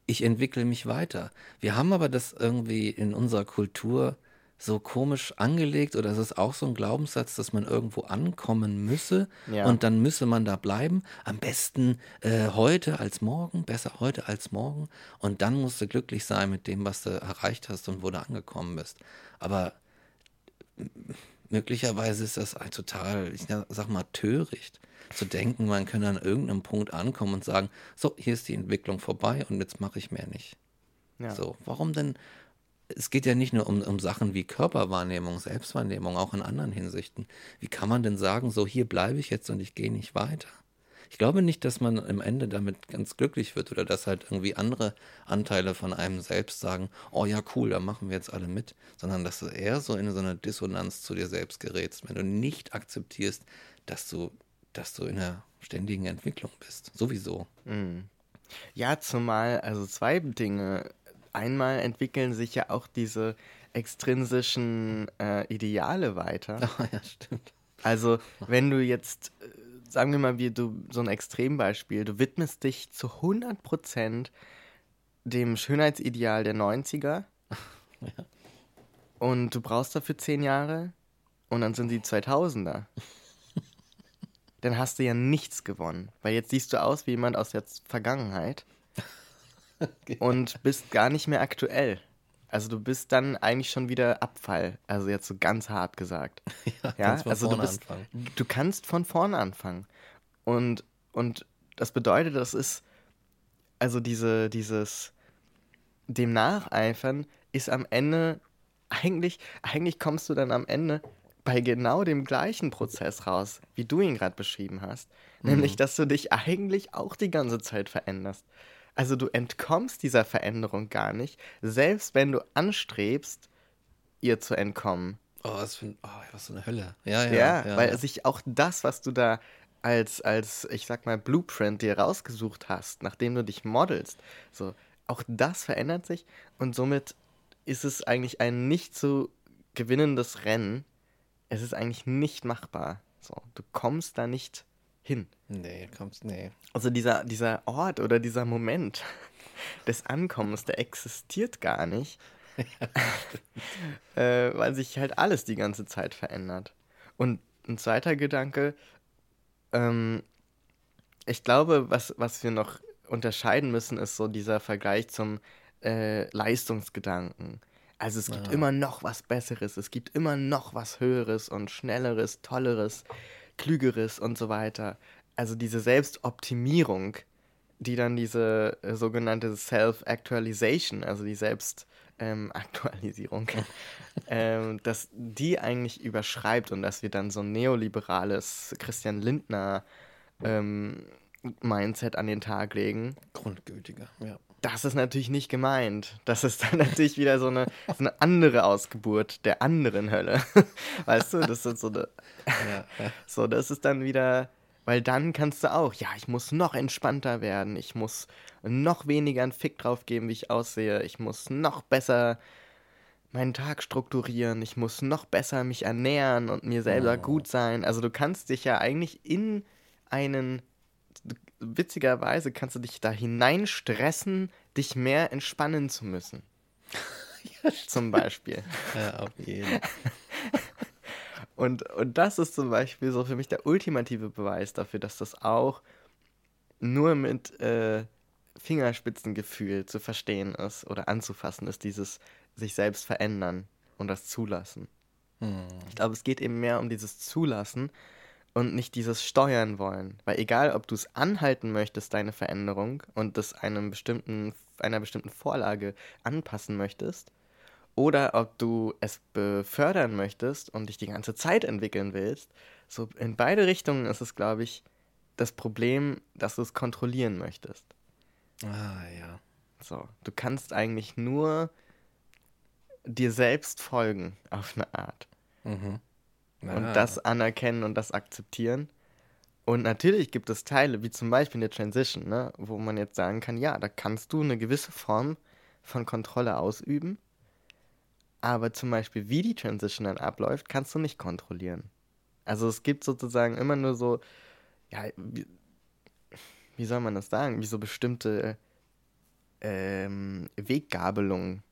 S1: ich entwickle mich weiter. Wir haben aber das irgendwie in unserer Kultur so komisch angelegt oder es ist auch so ein Glaubenssatz, dass man irgendwo ankommen müsse ja. und dann müsse man da bleiben. Am besten äh, heute als morgen, besser heute als morgen und dann musst du glücklich sein mit dem, was du erreicht hast und wo du angekommen bist. Aber möglicherweise ist das total, ich sag mal, töricht zu denken, man könne an irgendeinem Punkt ankommen und sagen, so, hier ist die Entwicklung vorbei und jetzt mache ich mehr nicht. Ja. So, warum denn? Es geht ja nicht nur um, um Sachen wie Körperwahrnehmung, Selbstwahrnehmung, auch in anderen Hinsichten. Wie kann man denn sagen, so hier bleibe ich jetzt und ich gehe nicht weiter? Ich glaube nicht, dass man am Ende damit ganz glücklich wird oder dass halt irgendwie andere Anteile von einem selbst sagen, oh ja, cool, da machen wir jetzt alle mit, sondern dass du eher so in so eine Dissonanz zu dir selbst gerätst, wenn du nicht akzeptierst, dass du dass du in einer ständigen Entwicklung bist. Sowieso. Mhm.
S2: Ja, zumal, also zwei Dinge. Einmal entwickeln sich ja auch diese extrinsischen äh, Ideale weiter.
S1: Oh, ja, stimmt.
S2: Also, wenn du jetzt, äh, sagen wir mal, wie du so ein Extrembeispiel, du widmest dich zu 100% dem Schönheitsideal der 90er ja. und du brauchst dafür 10 Jahre und dann sind die 2000er dann hast du ja nichts gewonnen. Weil jetzt siehst du aus wie jemand aus der Vergangenheit. und bist gar nicht mehr aktuell. Also du bist dann eigentlich schon wieder Abfall. Also jetzt so ganz hart gesagt.
S1: ja, ja? also du, bist,
S2: du kannst von vorne anfangen. Und, und das bedeutet, das ist, also diese, dieses, dem Nacheifern ist am Ende, eigentlich, eigentlich kommst du dann am Ende bei genau dem gleichen Prozess raus, wie du ihn gerade beschrieben hast. Mhm. Nämlich, dass du dich eigentlich auch die ganze Zeit veränderst. Also du entkommst dieser Veränderung gar nicht, selbst wenn du anstrebst, ihr zu entkommen.
S1: Oh, was für, oh, was für eine Hölle. Ja, ja.
S2: Ja, ja weil ja. sich auch das, was du da als, als, ich sag mal, Blueprint dir rausgesucht hast, nachdem du dich modelst, so, auch das verändert sich und somit ist es eigentlich ein nicht zu gewinnendes Rennen, es ist eigentlich nicht machbar. So, du kommst da nicht hin.
S1: Nee, kommst, nee.
S2: Also dieser, dieser Ort oder dieser Moment des Ankommens, der existiert gar nicht. äh, weil sich halt alles die ganze Zeit verändert. Und ein zweiter Gedanke, ähm, ich glaube, was, was wir noch unterscheiden müssen, ist so dieser Vergleich zum äh, Leistungsgedanken. Also es gibt ja. immer noch was Besseres, es gibt immer noch was Höheres und Schnelleres, Tolleres, Klügeres und so weiter. Also diese Selbstoptimierung, die dann diese äh, sogenannte Self-Actualization, also die Selbstaktualisierung, ähm, ähm, dass die eigentlich überschreibt und dass wir dann so ein neoliberales Christian Lindner ähm, Mindset an den Tag legen.
S1: Grundgültiger, ja
S2: das ist natürlich nicht gemeint. Das ist dann natürlich wieder so eine, so eine andere Ausgeburt der anderen Hölle. weißt du, das ist so eine. Ja, ja. So, das ist dann wieder. Weil dann kannst du auch, ja, ich muss noch entspannter werden, ich muss noch weniger einen Fick drauf geben, wie ich aussehe, ich muss noch besser meinen Tag strukturieren, ich muss noch besser mich ernähren und mir selber oh. gut sein. Also du kannst dich ja eigentlich in einen, witzigerweise kannst du dich da hineinstressen, dich mehr entspannen zu müssen. ja, Zum Beispiel.
S1: Ja, auf jeden.
S2: und, und das ist zum Beispiel so für mich der ultimative Beweis dafür, dass das auch nur mit äh, Fingerspitzengefühl zu verstehen ist oder anzufassen ist, dieses sich selbst verändern und das zulassen. Hm. Ich glaube, es geht eben mehr um dieses Zulassen und nicht dieses Steuern wollen. Weil egal, ob du es anhalten möchtest, deine Veränderung, und das einem bestimmten, einer bestimmten Vorlage anpassen möchtest, oder ob du es befördern möchtest und dich die ganze Zeit entwickeln willst, so in beide Richtungen ist es, glaube ich, das Problem, dass du es kontrollieren möchtest.
S1: Ah, ja.
S2: So, du kannst eigentlich nur dir selbst folgen, auf eine Art. Mhm. Ja. Und das anerkennen und das akzeptieren. Und natürlich gibt es Teile, wie zum Beispiel eine Transition, ne, wo man jetzt sagen kann, ja, da kannst du eine gewisse Form von Kontrolle ausüben, aber zum Beispiel, wie die Transition dann abläuft, kannst du nicht kontrollieren. Also es gibt sozusagen immer nur so, ja, wie, wie soll man das sagen, wie so bestimmte ähm, Weggabelungen,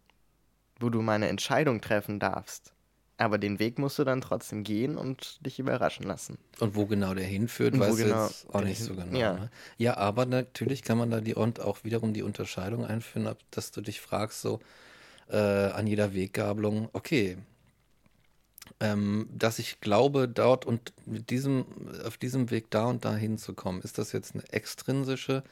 S2: wo du mal eine Entscheidung treffen darfst. Aber den Weg musst du dann trotzdem gehen und dich überraschen lassen.
S1: Und wo genau der hinführt, weiß genau jetzt auch nicht so genau. Ja. Ne? ja, aber natürlich kann man da die und auch wiederum die Unterscheidung einführen, dass du dich fragst, so äh, an jeder Weggabelung, okay, ähm, dass ich glaube, dort und mit diesem, auf diesem Weg da und da hinzukommen, ist das jetzt eine extrinsische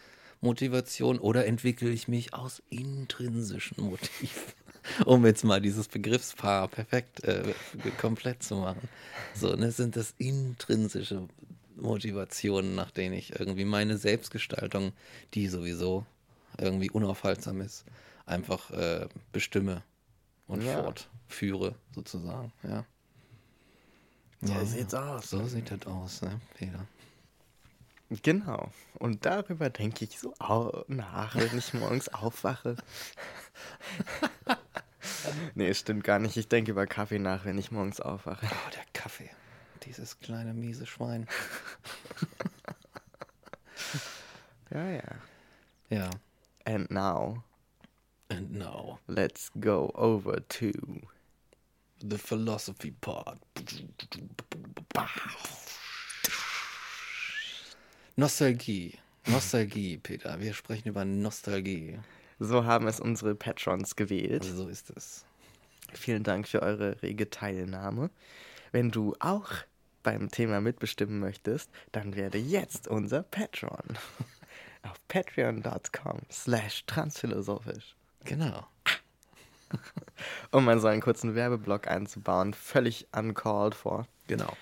S1: Motivation oder entwickle ich mich aus intrinsischen Motiven? um jetzt mal dieses Begriffspaar perfekt äh, komplett zu machen. So, ne, sind das intrinsische Motivationen, nach denen ich irgendwie meine Selbstgestaltung, die sowieso irgendwie unaufhaltsam ist, einfach äh, bestimme und ja. fortführe, sozusagen, ja.
S2: So ja, sieht's aus.
S1: So sieht das aus, ne, Peter.
S2: Genau. Und darüber denke ich so nach, wenn ich morgens aufwache. nee, stimmt gar nicht. Ich denke über Kaffee nach, wenn ich morgens aufwache.
S1: Oh, der Kaffee. Dieses kleine miese Schwein.
S2: ja, ja.
S1: Ja.
S2: And now.
S1: And now.
S2: Let's go over to
S1: the philosophy part. Nostalgie. Nostalgie, Peter. Wir sprechen über Nostalgie.
S2: So haben es unsere Patrons gewählt.
S1: Also so ist es.
S2: Vielen Dank für eure rege Teilnahme. Wenn du auch beim Thema mitbestimmen möchtest, dann werde jetzt unser Patron. Auf patreon.com slash transphilosophisch.
S1: Genau.
S2: um mal so einen kurzen Werbeblock einzubauen. Völlig uncalled for.
S1: Genau.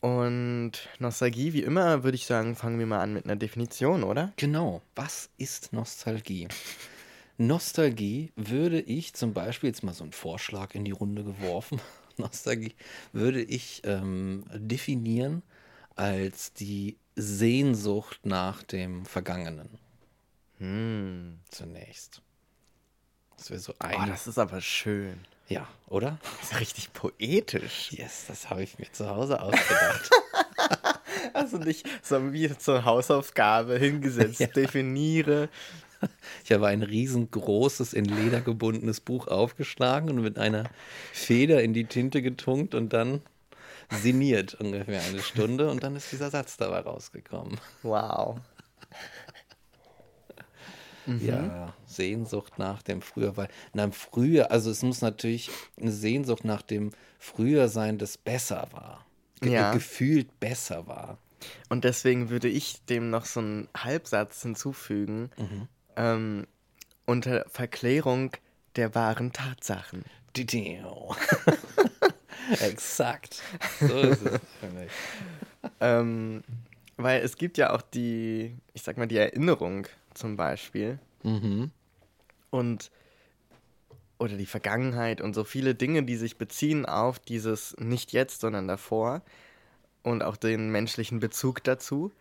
S2: Und Nostalgie, wie immer, würde ich sagen, fangen wir mal an mit einer Definition, oder?
S1: Genau. Was ist Nostalgie? Nostalgie würde ich zum Beispiel, jetzt mal so einen Vorschlag in die Runde geworfen, Nostalgie würde ich ähm, definieren als die Sehnsucht nach dem Vergangenen.
S2: Hm.
S1: Zunächst.
S2: Das wäre so ein. Oh, das ist aber schön.
S1: Ja, oder?
S2: Das ist richtig poetisch.
S1: Yes, das habe ich mir zu Hause ausgedacht.
S2: also nicht so wie zur Hausaufgabe hingesetzt, ja. definiere.
S1: Ich habe ein riesengroßes, in Leder gebundenes Buch aufgeschlagen und mit einer Feder in die Tinte getunkt und dann sinniert ungefähr eine Stunde und dann ist dieser Satz dabei rausgekommen.
S2: Wow.
S1: Mhm. Ja, Sehnsucht nach dem Früher, weil na, früher, also es muss natürlich eine Sehnsucht nach dem Früher sein, das besser war. Ge ja. Gefühlt besser war.
S2: Und deswegen würde ich dem noch so einen Halbsatz hinzufügen. Mhm. Ähm, unter Verklärung der wahren Tatsachen.
S1: Exakt. So ist es für mich.
S2: ähm, weil es gibt ja auch die, ich sag mal, die Erinnerung zum Beispiel.
S1: Mhm.
S2: Und oder die Vergangenheit und so viele Dinge, die sich beziehen auf dieses nicht jetzt, sondern davor und auch den menschlichen Bezug dazu.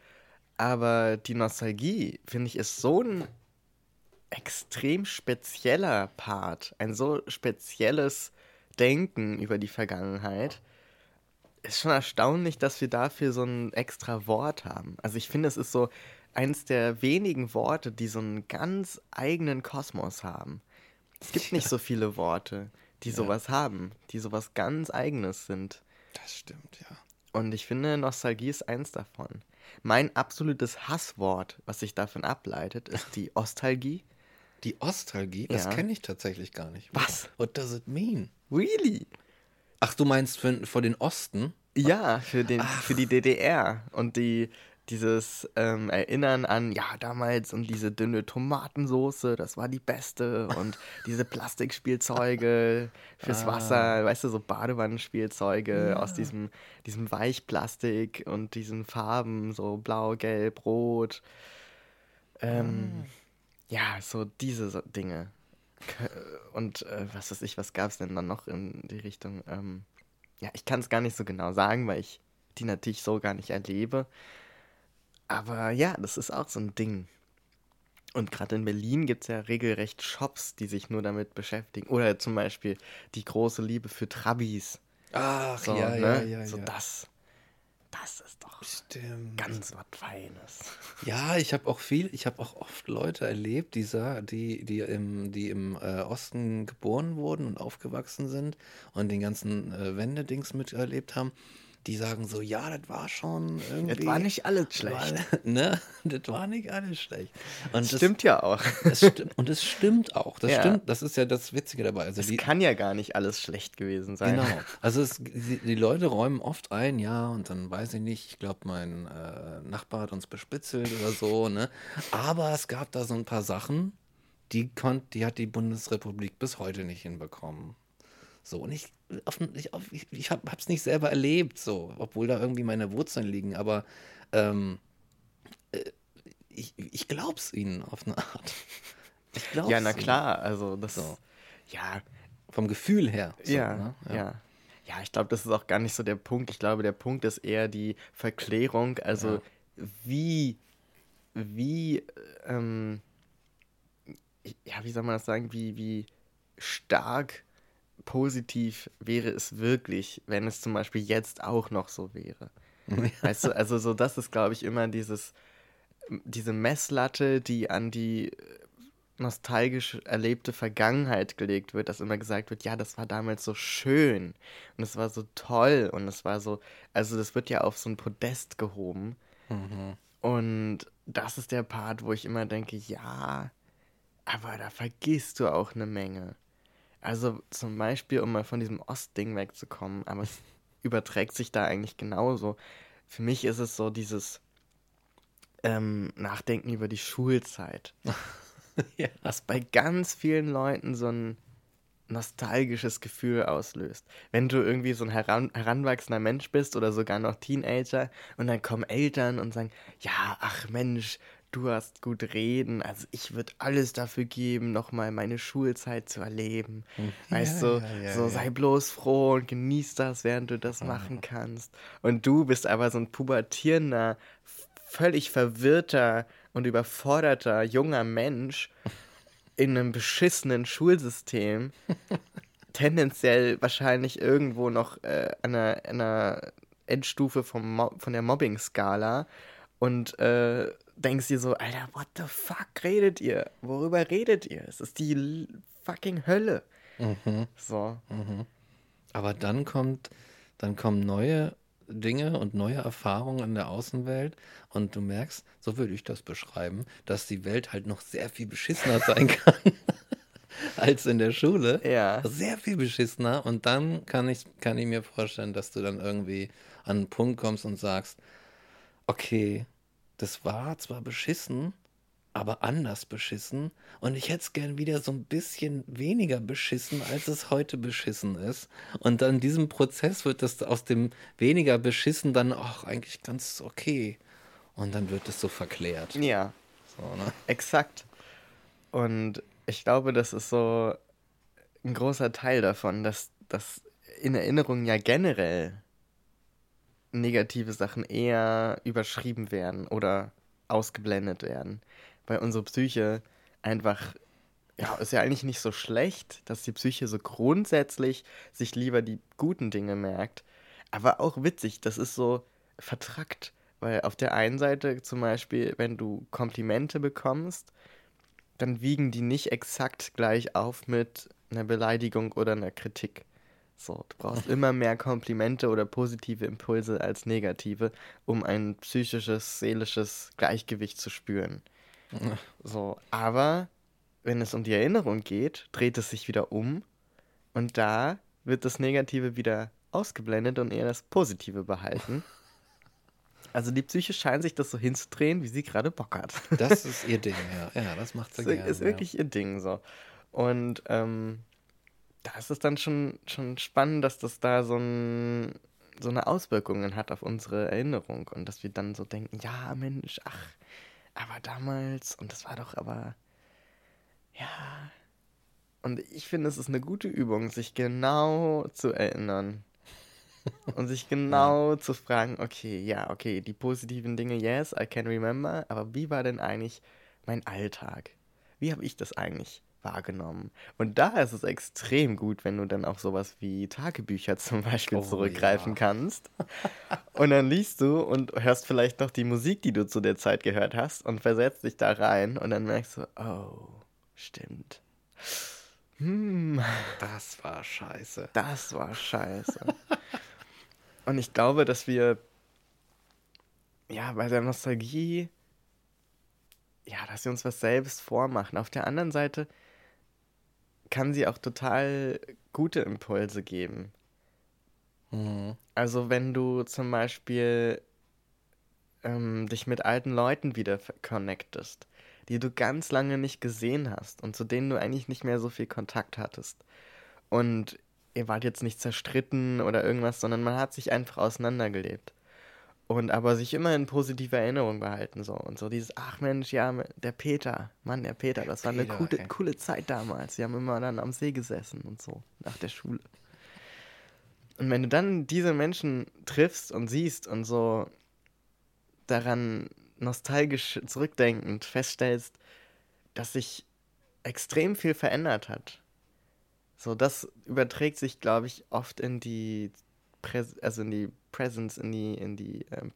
S2: Aber die Nostalgie, finde ich, ist so ein extrem spezieller Part, ein so spezielles Denken über die Vergangenheit. Ist schon erstaunlich, dass wir dafür so ein extra Wort haben. Also ich finde, es ist so eins der wenigen Worte, die so einen ganz eigenen Kosmos haben. Es gibt nicht so viele Worte, die sowas ja. haben, die sowas ganz eigenes sind.
S1: Das stimmt, ja.
S2: Und ich finde, Nostalgie ist eins davon. Mein absolutes Hasswort, was sich davon ableitet, ist die Ostalgie.
S1: Die Ostalgie? Das ja. kenne ich tatsächlich gar nicht.
S2: Was?
S1: What does it mean?
S2: Really?
S1: Ach, du meinst für, für den Osten?
S2: Ja, für, den, für die DDR und die, dieses ähm, Erinnern an, ja, damals und diese dünne Tomatensoße, das war die beste und diese Plastikspielzeuge fürs ah. Wasser, weißt du, so Badewannenspielzeuge ja. aus diesem, diesem Weichplastik und diesen Farben, so blau, gelb, rot. Ähm, ah. Ja, so diese Dinge. Und äh, was weiß ich, was gab es denn dann noch in die Richtung? Ähm, ja, ich kann es gar nicht so genau sagen, weil ich die natürlich so gar nicht erlebe. Aber ja, das ist auch so ein Ding. Und gerade in Berlin gibt es ja regelrecht Shops, die sich nur damit beschäftigen. Oder zum Beispiel die große Liebe für Trabis.
S1: Ach, so, ja, ne? ja, ja,
S2: So
S1: ja.
S2: das. Das ist doch
S1: Stimmt.
S2: ganz was Feines.
S1: Ja, ich habe auch viel, ich habe auch oft Leute erlebt, die, die, die im, die im äh, Osten geboren wurden und aufgewachsen sind und den ganzen äh, Wendedings miterlebt haben die sagen so, ja, das war schon irgendwie.
S2: Das war nicht alles schlecht.
S1: War, ne? Das war nicht alles schlecht.
S2: Und das, das stimmt ja auch.
S1: Das sti und es stimmt auch. Das ja. stimmt, das ist ja das Witzige dabei. Also
S2: es die, kann ja gar nicht alles schlecht gewesen sein.
S1: Genau. Also es, die, die, Leute räumen oft ein, ja, und dann weiß ich nicht, ich glaube, mein äh, Nachbar hat uns bespitzelt oder so, ne? Aber es gab da so ein paar Sachen, die, konnt, die hat die Bundesrepublik bis heute nicht hinbekommen. So, und ich, ich, ich, ich habe es nicht selber erlebt, so, obwohl da irgendwie meine Wurzeln liegen, aber ähm, äh, ich, ich glaub's ihnen auf eine Art.
S2: Ich glaub's ja, na klar, also das
S1: so. Ja. Vom Gefühl her.
S2: So, ja, ne? ja, ja. Ja, ich glaube, das ist auch gar nicht so der Punkt. Ich glaube, der Punkt ist eher die Verklärung, also ja. wie, wie, ähm, ja, wie soll man das sagen, wie, wie stark positiv wäre es wirklich, wenn es zum Beispiel jetzt auch noch so wäre. Weißt du, also so, das ist, glaube ich, immer dieses, diese Messlatte, die an die nostalgisch erlebte Vergangenheit gelegt wird, dass immer gesagt wird, ja, das war damals so schön und es war so toll und es war so, also das wird ja auf so ein Podest gehoben. Mhm. Und das ist der Part, wo ich immer denke, ja, aber da vergisst du auch eine Menge. Also zum Beispiel, um mal von diesem Ostding wegzukommen, aber es überträgt sich da eigentlich genauso. Für mich ist es so dieses ähm, Nachdenken über die Schulzeit. ja. Was bei ganz vielen Leuten so ein nostalgisches Gefühl auslöst. Wenn du irgendwie so ein heran, heranwachsender Mensch bist oder sogar noch Teenager und dann kommen Eltern und sagen, ja, ach Mensch, du hast gut reden, also ich würde alles dafür geben, nochmal meine Schulzeit zu erleben. Hm. Weißt du, ja, ja, so ja. sei bloß froh und genieß das, während du das machen kannst. Und du bist aber so ein pubertierender, völlig verwirrter und überforderter junger Mensch in einem beschissenen Schulsystem, tendenziell wahrscheinlich irgendwo noch äh, an, einer, einer Endstufe vom von der Mobbing-Skala und äh, denkst dir so, Alter, what the fuck redet ihr? Worüber redet ihr? Es ist die fucking Hölle. Mhm. So.
S1: Mhm. Aber dann kommt, dann kommen neue Dinge und neue Erfahrungen in der Außenwelt und du merkst, so würde ich das beschreiben, dass die Welt halt noch sehr viel beschissener sein kann als in der Schule.
S2: Ja.
S1: Sehr viel beschissener und dann kann ich, kann ich mir vorstellen, dass du dann irgendwie an einen Punkt kommst und sagst, okay, das war zwar beschissen, aber anders beschissen. Und ich hätte es gern wieder so ein bisschen weniger beschissen, als es heute beschissen ist. Und dann in diesem Prozess wird das aus dem weniger beschissen dann auch eigentlich ganz okay. Und dann wird es so verklärt.
S2: Ja. So, ne? Exakt. Und ich glaube, das ist so ein großer Teil davon, dass das in Erinnerungen ja generell negative Sachen eher überschrieben werden oder ausgeblendet werden. Weil unsere Psyche einfach, ja, ist ja eigentlich nicht so schlecht, dass die Psyche so grundsätzlich sich lieber die guten Dinge merkt. Aber auch witzig, das ist so vertrackt. Weil auf der einen Seite zum Beispiel, wenn du Komplimente bekommst, dann wiegen die nicht exakt gleich auf mit einer Beleidigung oder einer Kritik. So, du brauchst immer mehr Komplimente oder positive Impulse als negative, um ein psychisches, seelisches Gleichgewicht zu spüren. So, aber wenn es um die Erinnerung geht, dreht es sich wieder um und da wird das Negative wieder ausgeblendet und eher das Positive behalten. Also die Psyche scheint sich das so hinzudrehen, wie sie gerade Bock hat.
S1: Das ist ihr Ding, ja. Ja, das macht sie
S2: das
S1: gerne.
S2: Ist wirklich
S1: ja.
S2: ihr Ding so. Und ähm, da ist es dann schon, schon spannend, dass das da so, ein, so eine Auswirkungen hat auf unsere Erinnerung und dass wir dann so denken, ja Mensch, ach, aber damals und das war doch aber, ja. Und ich finde, es ist eine gute Übung, sich genau zu erinnern. Und sich genau ja. zu fragen, okay, ja, okay, die positiven Dinge, yes, I can remember, aber wie war denn eigentlich mein Alltag? Wie habe ich das eigentlich wahrgenommen? Und da ist es extrem gut, wenn du dann auf sowas wie Tagebücher zum Beispiel oh, zurückgreifen ja. kannst. Und dann liest du und hörst vielleicht noch die Musik, die du zu der Zeit gehört hast und versetzt dich da rein und dann merkst du, oh, stimmt.
S1: Hm. Das war scheiße.
S2: Das war scheiße. Und ich glaube, dass wir ja bei der Nostalgie, ja, dass wir uns was selbst vormachen. Auf der anderen Seite kann sie auch total gute Impulse geben. Mhm. Also wenn du zum Beispiel ähm, dich mit alten Leuten wieder connectest, die du ganz lange nicht gesehen hast und zu denen du eigentlich nicht mehr so viel Kontakt hattest. Und ihr wart jetzt nicht zerstritten oder irgendwas, sondern man hat sich einfach auseinandergelebt. Und aber sich immer in positive Erinnerung behalten so. Und so dieses, ach Mensch, ja, der Peter, Mann, der Peter, das war eine Peter, coole, coole Zeit damals. Sie haben immer dann am See gesessen und so, nach der Schule. Und wenn du dann diese Menschen triffst und siehst und so daran nostalgisch zurückdenkend feststellst, dass sich extrem viel verändert hat so, das überträgt sich, glaube ich, oft in die Präs also in die Presence, in die, in die ähm,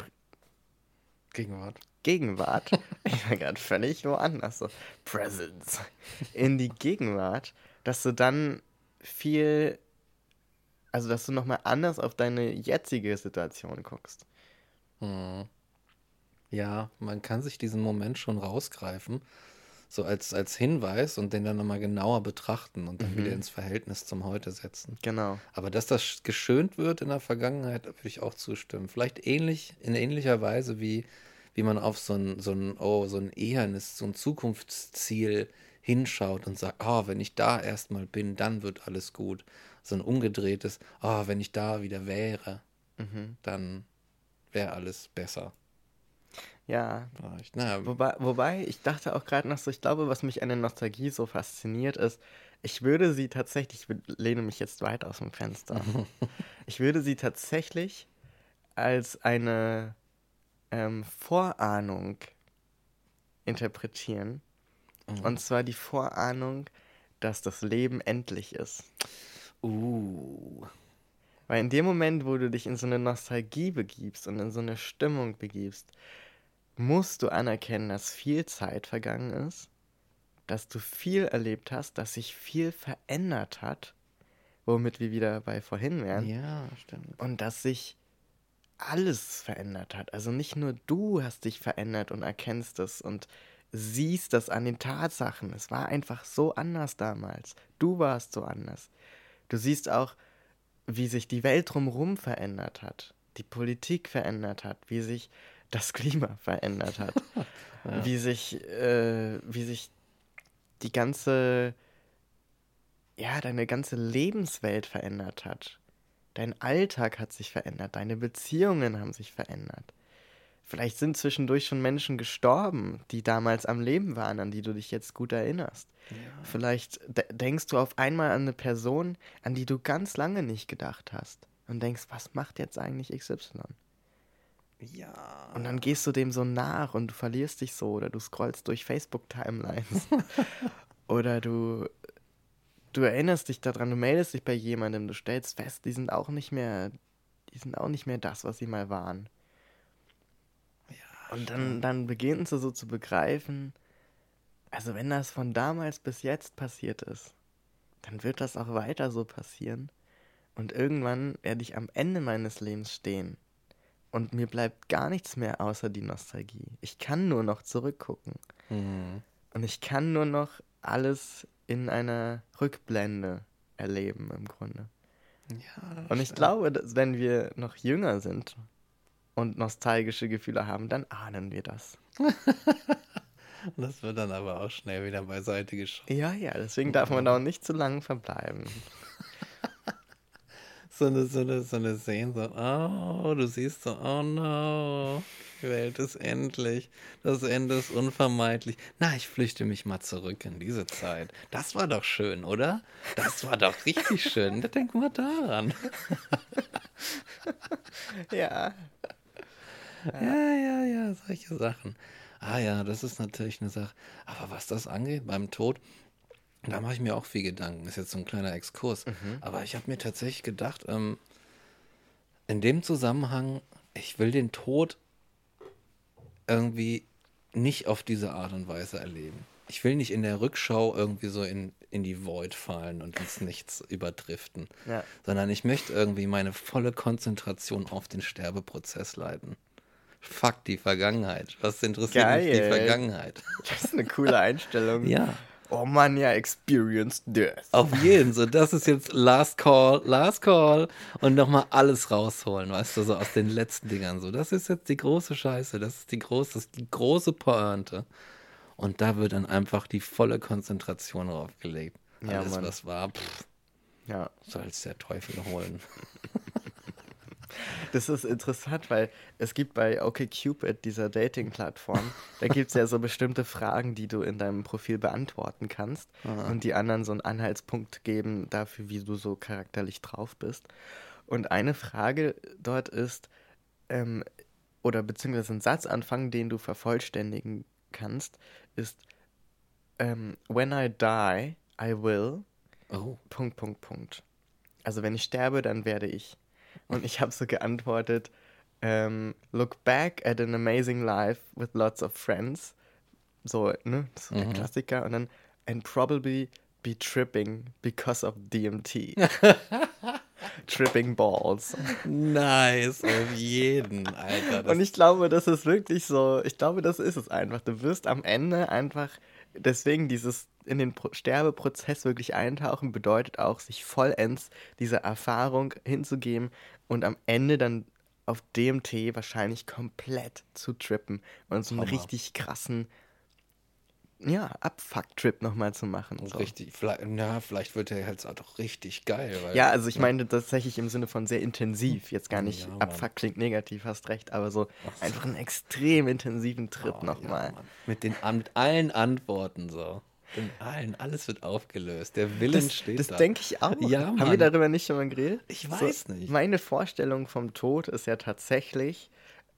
S1: Gegenwart.
S2: Gegenwart. ich war gerade völlig woanders. So, Presence. In die Gegenwart, dass du dann viel, also dass du nochmal anders auf deine jetzige Situation guckst.
S1: Hm. Ja, man kann sich diesen Moment schon rausgreifen so als, als Hinweis und den dann nochmal genauer betrachten und dann mhm. wieder ins Verhältnis zum Heute setzen.
S2: Genau.
S1: Aber dass das geschönt wird in der Vergangenheit, würde ich auch zustimmen. Vielleicht ähnlich, in ähnlicher Weise wie, wie man auf so ein, so ein, oh, so ein Ehernis, so ein Zukunftsziel hinschaut und sagt, oh, wenn ich da erstmal bin, dann wird alles gut. So ein umgedrehtes, oh, wenn ich da wieder wäre, mhm. dann wäre alles besser.
S2: Ja. Naja. Wobei, wobei, ich dachte auch gerade noch so, ich glaube, was mich an der Nostalgie so fasziniert ist, ich würde sie tatsächlich, ich lehne mich jetzt weit aus dem Fenster, ich würde sie tatsächlich als eine ähm, Vorahnung interpretieren. Mhm. Und zwar die Vorahnung, dass das Leben endlich ist.
S1: Uh.
S2: Weil in dem Moment, wo du dich in so eine Nostalgie begibst und in so eine Stimmung begibst, musst du anerkennen, dass viel Zeit vergangen ist, dass du viel erlebt hast, dass sich viel verändert hat, womit wir wieder bei vorhin wären.
S1: Ja, stimmt.
S2: Und dass sich alles verändert hat. Also nicht nur du hast dich verändert und erkennst es und siehst das an den Tatsachen. Es war einfach so anders damals. Du warst so anders. Du siehst auch, wie sich die Welt drumherum verändert hat, die Politik verändert hat, wie sich das Klima verändert hat. ja. Wie sich, äh, wie sich die ganze, ja, deine ganze Lebenswelt verändert hat. Dein Alltag hat sich verändert, deine Beziehungen haben sich verändert. Vielleicht sind zwischendurch schon Menschen gestorben, die damals am Leben waren, an die du dich jetzt gut erinnerst. Ja. Vielleicht de denkst du auf einmal an eine Person, an die du ganz lange nicht gedacht hast. Und denkst, was macht jetzt eigentlich XY? Ja. Und dann gehst du dem so nach und du verlierst dich so oder du scrollst durch Facebook-Timelines. oder du, du erinnerst dich daran, du meldest dich bei jemandem, du stellst fest, die sind auch nicht mehr, die sind auch nicht mehr das, was sie mal waren. Ja, und dann, dann beginnst du so zu begreifen, also wenn das von damals bis jetzt passiert ist, dann wird das auch weiter so passieren. Und irgendwann werde ich am Ende meines Lebens stehen. Und mir bleibt gar nichts mehr außer die Nostalgie. Ich kann nur noch zurückgucken. Mhm. Und ich kann nur noch alles in einer Rückblende erleben, im Grunde. Ja, und ich stimmt. glaube, dass wenn wir noch jünger sind und nostalgische Gefühle haben, dann ahnen wir das.
S1: Das wird dann aber auch schnell wieder beiseite geschoben.
S2: Ja, ja, deswegen darf man da auch nicht zu lange verbleiben.
S1: So eine, so eine, so eine so, oh, du siehst so, oh no, die Welt ist endlich, das Ende ist unvermeidlich. Na, ich flüchte mich mal zurück in diese Zeit. Das war doch schön, oder? Das war doch richtig schön. Da denk mal daran.
S2: ja.
S1: Ja, ja, ja, solche Sachen. Ah ja, das ist natürlich eine Sache. Aber was das angeht, beim Tod, da mache ich mir auch viel Gedanken. Ist jetzt so ein kleiner Exkurs. Mhm. Aber ich habe mir tatsächlich gedacht, ähm, in dem Zusammenhang, ich will den Tod irgendwie nicht auf diese Art und Weise erleben. Ich will nicht in der Rückschau irgendwie so in, in die Void fallen und ins Nichts überdriften, ja. sondern ich möchte irgendwie meine volle Konzentration auf den Sterbeprozess leiten. Fuck die Vergangenheit. Was interessiert Geil. mich die Vergangenheit?
S2: Das ist eine coole Einstellung.
S1: ja.
S2: Oh Mann, ja, experienced death.
S1: Auf jeden, so das ist jetzt Last Call, Last Call und nochmal alles rausholen, weißt du, so aus den letzten Dingern so. Das ist jetzt die große Scheiße, das ist die große, das ist die große Pointe. Und da wird dann einfach die volle Konzentration draufgelegt. Alles, ja, was war, pff, ja. soll es der Teufel holen.
S2: Das ist interessant, weil es gibt bei OkCupid, dieser Dating-Plattform, da gibt es ja so bestimmte Fragen, die du in deinem Profil beantworten kannst Aha. und die anderen so einen Anhaltspunkt geben dafür, wie du so charakterlich drauf bist. Und eine Frage dort ist, ähm, oder beziehungsweise ein Satzanfang, den du vervollständigen kannst, ist ähm, When I die, I will. Oh. Punkt, Punkt, Punkt. Also wenn ich sterbe, dann werde ich. Und ich habe so geantwortet, ähm, look back at an amazing life with lots of friends. So, ne, so mhm. der Klassiker. Und dann, and probably be tripping because of DMT. tripping Balls.
S1: Nice, auf jeden, Alter.
S2: Und ich glaube, das ist wirklich so, ich glaube, das ist es einfach. Du wirst am Ende einfach, deswegen dieses in den Pro Sterbeprozess wirklich eintauchen, bedeutet auch, sich vollends dieser Erfahrung hinzugeben und am Ende dann auf DMT wahrscheinlich komplett zu trippen und so einen Hammer. richtig krassen ja, Abfuck-Trip nochmal zu machen.
S1: So. Richtig, vielleicht, na, vielleicht wird der halt auch richtig geil. Weil,
S2: ja, also ich ja. meine tatsächlich im Sinne von sehr intensiv. Jetzt gar nicht, ja, Abfuck klingt negativ, hast recht, aber so Ach, einfach einen extrem intensiven Trip oh, nochmal. Ja,
S1: mit, mit allen Antworten so. In allen, alles wird aufgelöst. Der Willen
S2: das,
S1: steht
S2: das
S1: da.
S2: Das denke ich auch. Ja, Haben wir darüber nicht schon mal geredet?
S1: Ich weiß so, nicht.
S2: Meine Vorstellung vom Tod ist ja tatsächlich,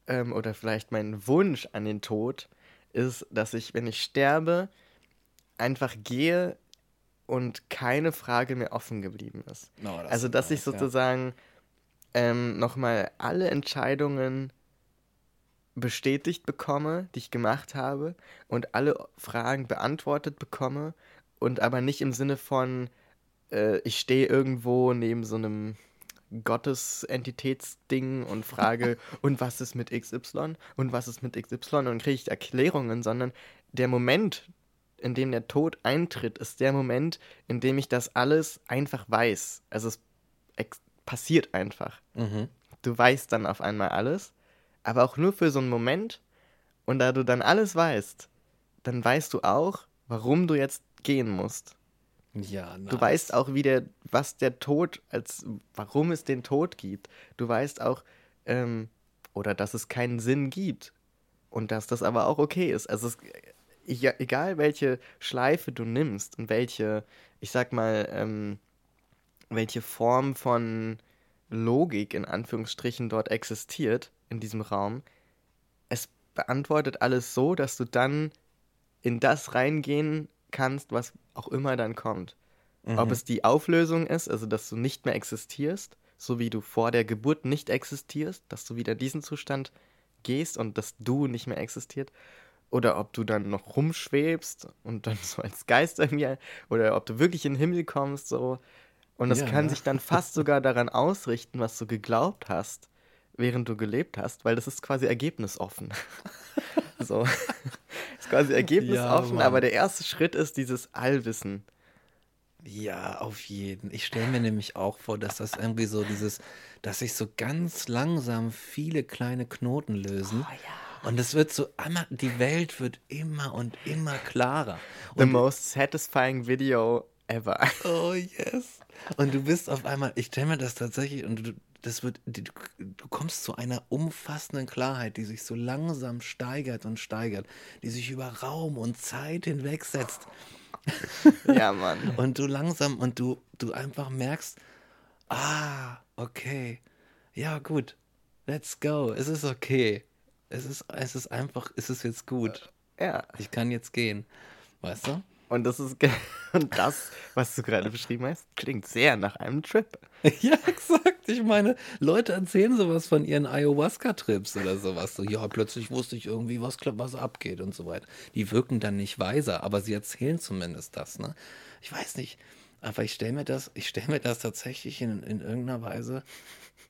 S2: ähm, oder vielleicht mein Wunsch an den Tod, ist, dass ich, wenn ich sterbe, einfach gehe und keine Frage mehr offen geblieben ist. No, das also, dass ich sozusagen ja. ähm, nochmal alle Entscheidungen bestätigt bekomme, die ich gemacht habe und alle Fragen beantwortet bekomme und aber nicht im Sinne von, äh, ich stehe irgendwo neben so einem Gottesentitätsding und frage, und was ist mit XY und was ist mit XY und kriege ich Erklärungen, sondern der Moment, in dem der Tod eintritt, ist der Moment, in dem ich das alles einfach weiß. Also es passiert einfach. Mhm. Du weißt dann auf einmal alles aber auch nur für so einen Moment. Und da du dann alles weißt, dann weißt du auch, warum du jetzt gehen musst.
S1: Ja, nice.
S2: Du weißt auch, wie der, was der Tod, als warum es den Tod gibt. Du weißt auch, ähm, oder dass es keinen Sinn gibt. Und dass das aber auch okay ist. Also es, egal welche Schleife du nimmst und welche, ich sag mal, ähm, welche Form von Logik in Anführungsstrichen dort existiert, in diesem Raum, es beantwortet alles so, dass du dann in das reingehen kannst, was auch immer dann kommt. Mhm. Ob es die Auflösung ist, also dass du nicht mehr existierst, so wie du vor der Geburt nicht existierst, dass du wieder in diesen Zustand gehst und dass du nicht mehr existiert, oder ob du dann noch rumschwebst und dann so als Geist irgendwie, oder ob du wirklich in den Himmel kommst, so. Und das ja, kann ja. sich dann fast sogar daran ausrichten, was du geglaubt hast, während du gelebt hast, weil das ist quasi ergebnisoffen. so. ist quasi ergebnisoffen, ja, aber der erste Schritt ist dieses Allwissen.
S1: Ja, auf jeden. Ich stelle mir nämlich auch vor, dass das irgendwie so dieses, dass sich so ganz langsam viele kleine Knoten lösen. Oh, ja. Und es wird so, die Welt wird immer und immer klarer.
S2: The und, most satisfying video ever.
S1: Oh yes. Und du bist auf einmal, ich stelle mir das tatsächlich, und du, das wird, du, kommst zu einer umfassenden Klarheit, die sich so langsam steigert und steigert, die sich über Raum und Zeit hinwegsetzt.
S2: ja, Mann.
S1: Und du langsam und du, du einfach merkst, ah, okay, ja, gut, let's go, es ist okay. Es ist, es ist einfach, es ist jetzt gut.
S2: Ja.
S1: Ich kann jetzt gehen. Weißt du?
S2: Und das ist und das, was du gerade beschrieben hast, klingt sehr nach einem Trip.
S1: Ja, exakt. Ich meine, Leute erzählen sowas von ihren Ayahuasca-Trips oder sowas. So, ja, plötzlich wusste ich irgendwie, was, was abgeht und so weiter. Die wirken dann nicht weiser, aber sie erzählen zumindest das. Ne? Ich weiß nicht, aber ich stelle mir das, ich stelle mir das tatsächlich in, in irgendeiner Weise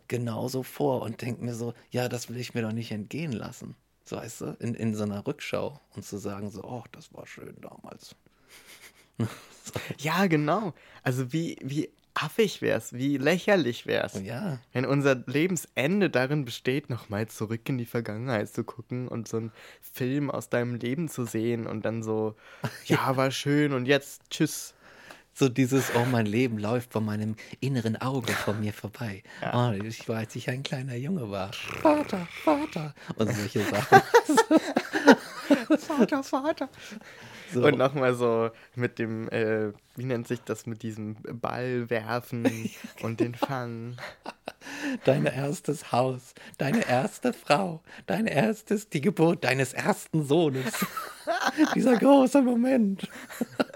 S1: genauso vor und denke mir so, ja, das will ich mir doch nicht entgehen lassen. So weißt du, in, in so einer Rückschau und zu sagen, so, oh, das war schön damals.
S2: Ja, genau. Also wie, wie affig wär's, wie lächerlich wär's,
S1: ja.
S2: wenn unser Lebensende darin besteht, nochmal zurück in die Vergangenheit zu gucken und so einen Film aus deinem Leben zu sehen und dann so, ja, war schön und jetzt tschüss.
S1: So dieses, oh, mein Leben läuft vor meinem inneren Auge von mir vorbei. Ja. Oh, ich war, als ich ein kleiner Junge war. Vater, Vater. Und solche Sachen.
S2: Vater, Vater. So. Und nochmal so mit dem, äh, wie nennt sich das, mit diesem Ball werfen und den fangen.
S1: Dein erstes Haus, deine erste Frau, dein erstes, die Geburt deines ersten Sohnes. Dieser große Moment.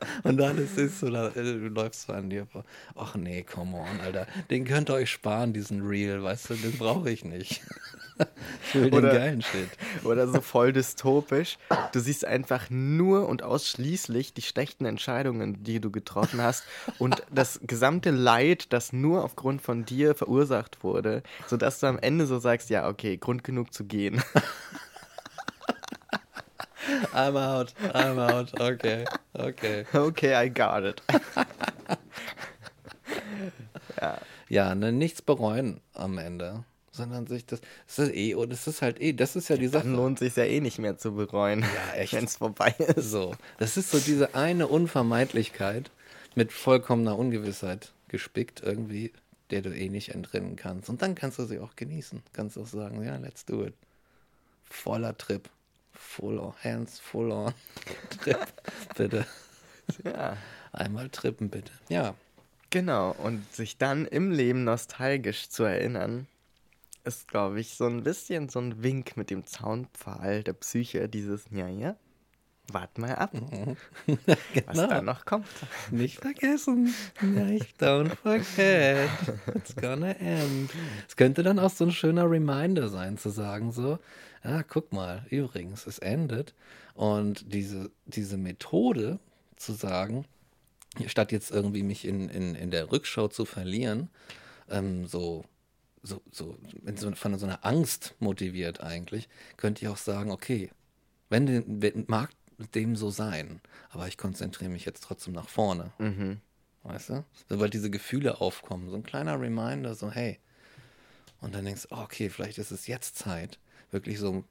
S1: Und alles ist so, äh, du läufst so an dir vor. Ach nee, come on, Alter. Den könnt ihr euch sparen, diesen Reel, weißt du, den brauche ich nicht. Ich will oder, den geilen Shit.
S2: Oder so voll dystopisch. Du siehst einfach nur und ausschließlich die schlechten Entscheidungen, die du getroffen hast und das gesamte Leid, das nur aufgrund von dir verursacht wurde, sodass du am Ende so sagst, ja, okay, Grund genug zu gehen.
S1: I'm out, I'm out, okay, okay.
S2: Okay, I got it.
S1: ja. Ja, ne, nichts bereuen am Ende sondern sich das, das ist eh, und es ist halt eh, das ist ja die Sache.
S2: Dann lohnt sich ja eh nicht mehr zu bereuen,
S1: ja,
S2: wenn es vorbei ist.
S1: So, das ist so diese eine Unvermeidlichkeit mit vollkommener Ungewissheit gespickt irgendwie, der du eh nicht entrinnen kannst. Und dann kannst du sie auch genießen. Kannst auch sagen, ja, let's do it. Voller Trip. Full on, hands full on. Trip, bitte. Ja. Einmal trippen, bitte. Ja.
S2: Genau, und sich dann im Leben nostalgisch zu erinnern, ist, glaube ich, so ein bisschen so ein Wink mit dem Zaunpfahl der Psyche, dieses, ja, ja, wart mal ab, mhm. genau. was da noch kommt.
S1: Nicht vergessen. Nicht, don't forget. It's gonna end. Es könnte dann auch so ein schöner Reminder sein, zu sagen so, ja, guck mal, übrigens, es endet. Und diese, diese Methode zu sagen, statt jetzt irgendwie mich in, in, in der Rückschau zu verlieren, ähm, so so, so, von so einer Angst motiviert eigentlich, könnte ich auch sagen, okay, wenn, den, wenn mag dem so sein, aber ich konzentriere mich jetzt trotzdem nach vorne. Mhm. Weißt du? Sobald diese Gefühle aufkommen, so ein kleiner Reminder, so, hey. Und dann denkst du, okay, vielleicht ist es jetzt Zeit, wirklich so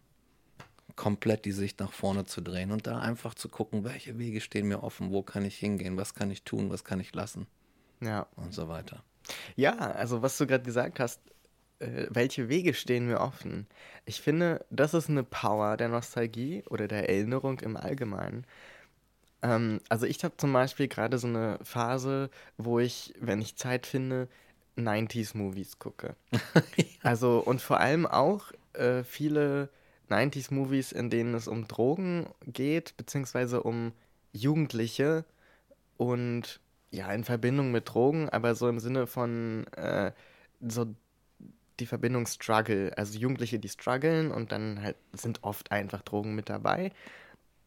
S1: komplett die Sicht nach vorne zu drehen und da einfach zu gucken, welche Wege stehen mir offen, wo kann ich hingehen, was kann ich tun, was kann ich lassen.
S2: Ja.
S1: Und so weiter.
S2: Ja, also was du gerade gesagt hast, äh, welche Wege stehen mir offen? Ich finde, das ist eine Power der Nostalgie oder der Erinnerung im Allgemeinen. Ähm, also ich habe zum Beispiel gerade so eine Phase, wo ich, wenn ich Zeit finde, 90s-Movies gucke. ja. Also und vor allem auch äh, viele 90s-Movies, in denen es um Drogen geht, beziehungsweise um Jugendliche und ja, in Verbindung mit Drogen, aber so im Sinne von äh, so die Verbindung Struggle. Also Jugendliche, die strugglen und dann halt sind oft einfach Drogen mit dabei.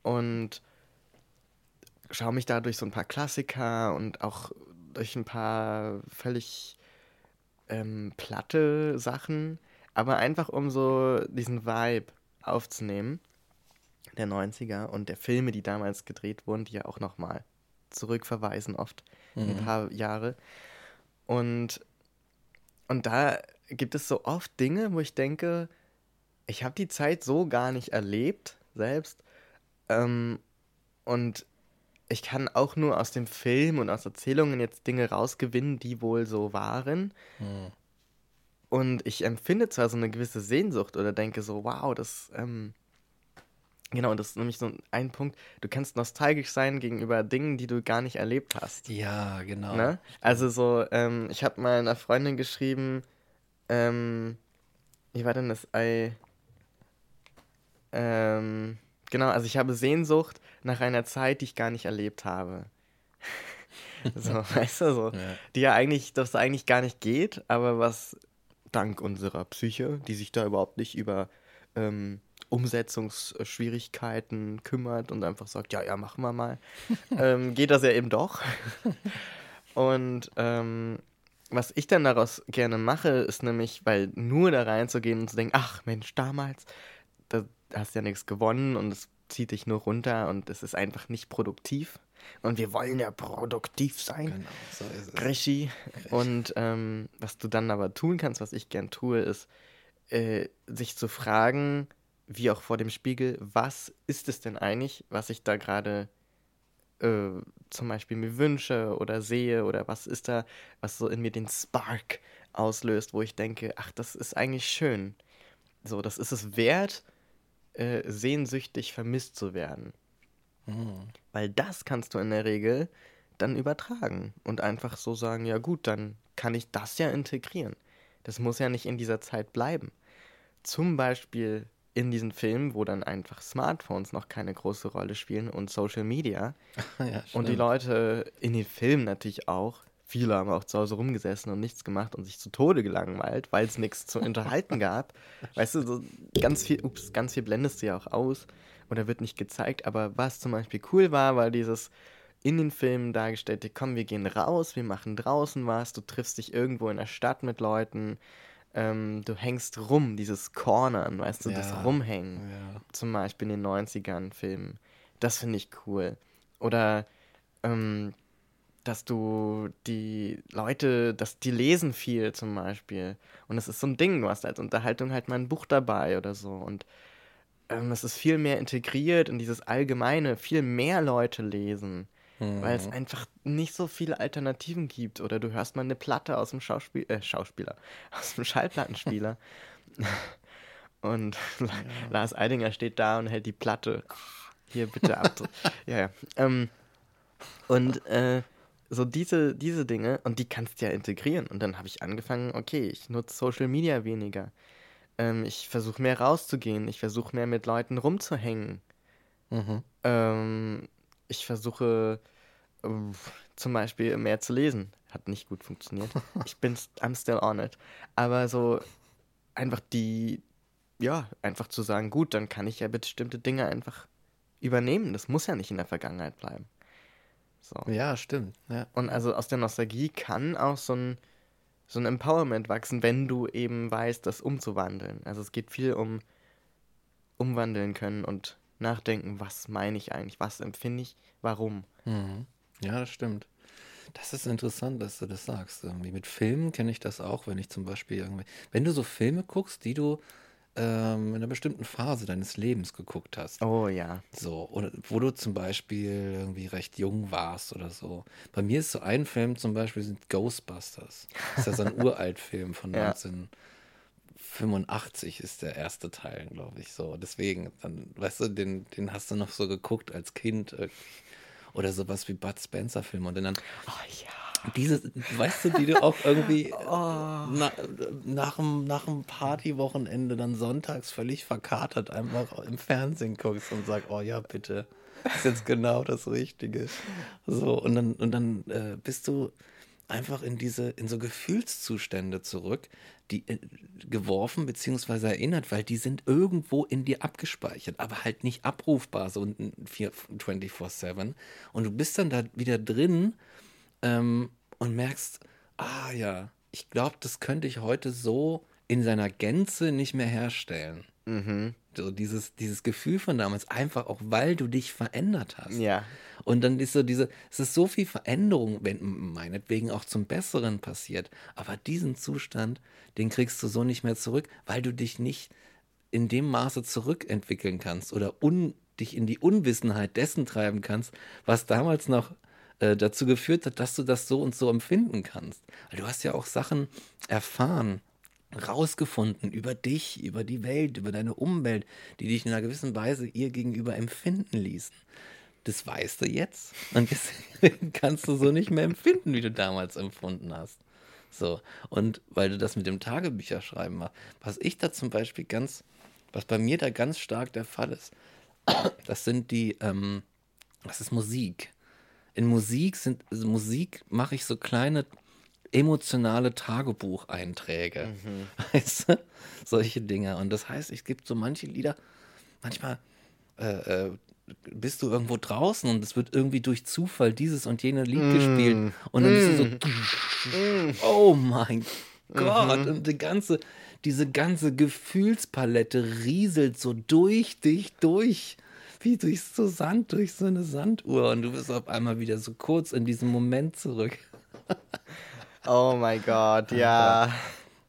S2: Und schaue mich da durch so ein paar Klassiker und auch durch ein paar völlig ähm, platte Sachen, aber einfach um so diesen Vibe aufzunehmen der 90er und der Filme, die damals gedreht wurden, die ja auch nochmal zurückverweisen, oft mhm. ein paar Jahre. Und, und da gibt es so oft Dinge, wo ich denke, ich habe die Zeit so gar nicht erlebt selbst. Ähm, und ich kann auch nur aus dem Film und aus Erzählungen jetzt Dinge rausgewinnen, die wohl so waren. Mhm. Und ich empfinde zwar so eine gewisse Sehnsucht oder denke so, wow, das, ähm, genau, das ist nämlich so ein Punkt, du kannst nostalgisch sein gegenüber Dingen, die du gar nicht erlebt hast.
S1: Ja, genau.
S2: Ne? Also so, ähm, ich habe mal einer Freundin geschrieben, ähm, wie war denn das Ei? Ähm, genau, also ich habe Sehnsucht nach einer Zeit, die ich gar nicht erlebt habe. so, weißt du, so. Ja. Die ja eigentlich, das eigentlich gar nicht geht, aber was dank unserer Psyche, die sich da überhaupt nicht über ähm, Umsetzungsschwierigkeiten kümmert und einfach sagt, ja, ja, machen wir mal, ähm, geht das ja eben doch. und ähm, was ich dann daraus gerne mache, ist nämlich, weil nur da reinzugehen und zu denken, ach Mensch, damals, da hast du ja nichts gewonnen und es zieht dich nur runter und es ist einfach nicht produktiv. Und wir wollen ja produktiv sein. Genau, so ist es. Regie. Und ähm, was du dann aber tun kannst, was ich gern tue, ist, äh, sich zu fragen, wie auch vor dem Spiegel, was ist es denn eigentlich, was ich da gerade äh, zum Beispiel mir wünsche oder sehe oder was ist da, was so in mir den Spark auslöst, wo ich denke, ach, das ist eigentlich schön. So, das ist es wert, äh, sehnsüchtig vermisst zu werden. Mhm. Weil das kannst du in der Regel dann übertragen und einfach so sagen, ja gut, dann kann ich das ja integrieren. Das muss ja nicht in dieser Zeit bleiben. Zum Beispiel in diesen Filmen, wo dann einfach Smartphones noch keine große Rolle spielen und Social Media. ja, und die Leute in den Filmen natürlich auch. Viele haben auch zu Hause rumgesessen und nichts gemacht und sich zu Tode gelangweilt, weil es nichts zu unterhalten gab. Weißt du, so ganz viel, ups, ganz viel blendest du ja auch aus oder wird nicht gezeigt. Aber was zum Beispiel cool war, war dieses in den Filmen dargestellte, komm, wir gehen raus, wir machen draußen was, du triffst dich irgendwo in der Stadt mit Leuten, ähm, du hängst rum, dieses Cornern, weißt du, ja, das Rumhängen. Ja. Zum Beispiel in den 90ern Filmen. Das finde ich cool. Oder ähm, dass du die Leute, dass die lesen viel zum Beispiel. Und es ist so ein Ding, du hast als Unterhaltung halt mal ein Buch dabei oder so. Und ähm, es ist viel mehr integriert in dieses Allgemeine, viel mehr Leute lesen. Mhm. Weil es einfach nicht so viele Alternativen gibt. Oder du hörst mal eine Platte aus dem Schauspiel äh, Schauspieler, aus dem Schallplattenspieler. und ja. Lars Eidinger steht da und hält die Platte. Hier bitte ab. ja, ja. Ähm, und äh, so diese, diese Dinge, und die kannst du ja integrieren. Und dann habe ich angefangen, okay, ich nutze Social Media weniger. Ähm, ich versuche mehr rauszugehen. Ich versuche mehr mit Leuten rumzuhängen. Mhm. Ähm, ich versuche äh, zum Beispiel mehr zu lesen. Hat nicht gut funktioniert. ich bin I'm still on it. Aber so einfach die, ja, einfach zu sagen, gut, dann kann ich ja bestimmte Dinge einfach übernehmen. Das muss ja nicht in der Vergangenheit bleiben.
S1: So. Ja, stimmt. Ja.
S2: Und also aus der Nostalgie kann auch so ein, so ein Empowerment wachsen, wenn du eben weißt, das umzuwandeln. Also es geht viel um umwandeln können und nachdenken, was meine ich eigentlich, was empfinde ich, warum.
S1: Mhm. Ja, das stimmt. Das ist interessant, dass du das sagst. Irgendwie mit Filmen kenne ich das auch, wenn ich zum Beispiel irgendwie, wenn du so Filme guckst, die du ähm, in einer bestimmten Phase deines Lebens geguckt hast.
S2: Oh ja.
S1: So, oder wo du zum Beispiel irgendwie recht jung warst oder so. Bei mir ist so ein Film zum Beispiel sind Ghostbusters. Das ist ja so ein Uraltfilm von ja. 1985 ist der erste Teil, glaube ich. So, deswegen, dann, weißt du, den, den hast du noch so geguckt als Kind. Oder sowas wie Bud Spencer-Filme. Und dann,
S2: oh ja
S1: Diese, weißt du, die du auch irgendwie oh. na, nach, dem, nach dem Partywochenende dann sonntags völlig verkatert einfach im Fernsehen guckst und sagst, oh ja, bitte, ist jetzt genau das Richtige. So, und dann, und dann äh, bist du einfach in diese, in so Gefühlszustände zurück, die äh, geworfen bzw. erinnert, weil die sind irgendwo in dir abgespeichert, aber halt nicht abrufbar, so 24-7. Und du bist dann da wieder drin ähm, und merkst, ah ja, ich glaube, das könnte ich heute so in seiner Gänze nicht mehr herstellen. Mhm. So dieses, dieses Gefühl von damals, einfach auch weil du dich verändert hast.
S2: Ja.
S1: Und dann ist so diese, es ist so viel Veränderung, wenn meinetwegen auch zum Besseren passiert. Aber diesen Zustand, den kriegst du so nicht mehr zurück, weil du dich nicht in dem Maße zurückentwickeln kannst oder un, dich in die Unwissenheit dessen treiben kannst, was damals noch äh, dazu geführt hat, dass du das so und so empfinden kannst. Du hast ja auch Sachen erfahren, rausgefunden über dich, über die Welt, über deine Umwelt, die dich in einer gewissen Weise ihr gegenüber empfinden ließen. Das weißt du jetzt und deswegen kannst du so nicht mehr empfinden, wie du damals empfunden hast. So, und weil du das mit dem Tagebücherschreiben machst, was ich da zum Beispiel ganz, was bei mir da ganz stark der Fall ist, das sind die, ähm, das ist Musik. In Musik sind, also Musik mache ich so kleine emotionale Tagebucheinträge. Mhm. Weißt du? Solche Dinge. Und das heißt, es gibt so manche Lieder, manchmal äh, äh, bist du irgendwo draußen und es wird irgendwie durch Zufall dieses und jene Lied mm. gespielt. Und dann mm. bist du so, mm. oh mein Gott. Mhm. Und die ganze, diese ganze Gefühlspalette rieselt so durch dich durch. Wie durch so Sand, durch so eine Sanduhr. Und du bist auf einmal wieder so kurz in diesem Moment zurück.
S2: Oh mein Gott, ja.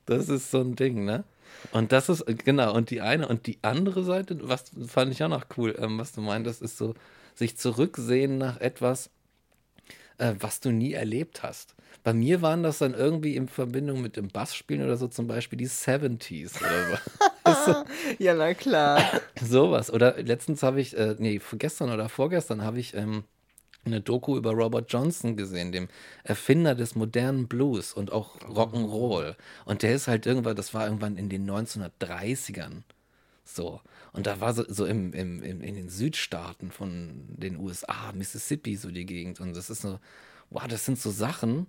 S1: Das ist so ein Ding, ne? Und das ist, genau, und die eine und die andere Seite, was fand ich auch noch cool, ähm, was du meintest, ist so, sich zurücksehen nach etwas, äh, was du nie erlebt hast. Bei mir waren das dann irgendwie in Verbindung mit dem Bassspielen oder so zum Beispiel die 70s oder
S2: so. ja, na klar.
S1: Sowas. Oder letztens habe ich, äh, nee, gestern oder vorgestern habe ich ähm, eine Doku über Robert Johnson gesehen, dem Erfinder des modernen Blues und auch Rock'n'Roll. Und der ist halt irgendwann, das war irgendwann in den 1930ern. So. Und da war so, so im, im, im, in den Südstaaten von den USA, Mississippi, so die Gegend. Und das ist so, wow, das sind so Sachen.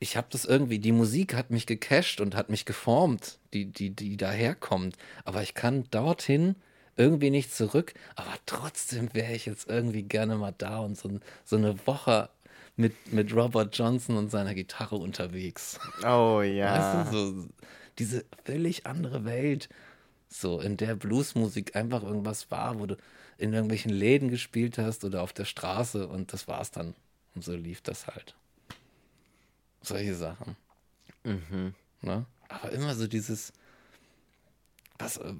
S1: Ich habe das irgendwie, die Musik hat mich gecasht und hat mich geformt, die, die, die daherkommt. Aber ich kann dorthin irgendwie nicht zurück, aber trotzdem wäre ich jetzt irgendwie gerne mal da und so, so eine Woche mit, mit Robert Johnson und seiner Gitarre unterwegs.
S2: Oh ja.
S1: Weißt du, so diese völlig andere Welt, so in der Bluesmusik einfach irgendwas war, wo du in irgendwelchen Läden gespielt hast oder auf der Straße und das war's dann. Und so lief das halt. Solche Sachen. Mhm. Ne? Aber immer so dieses, was, äh,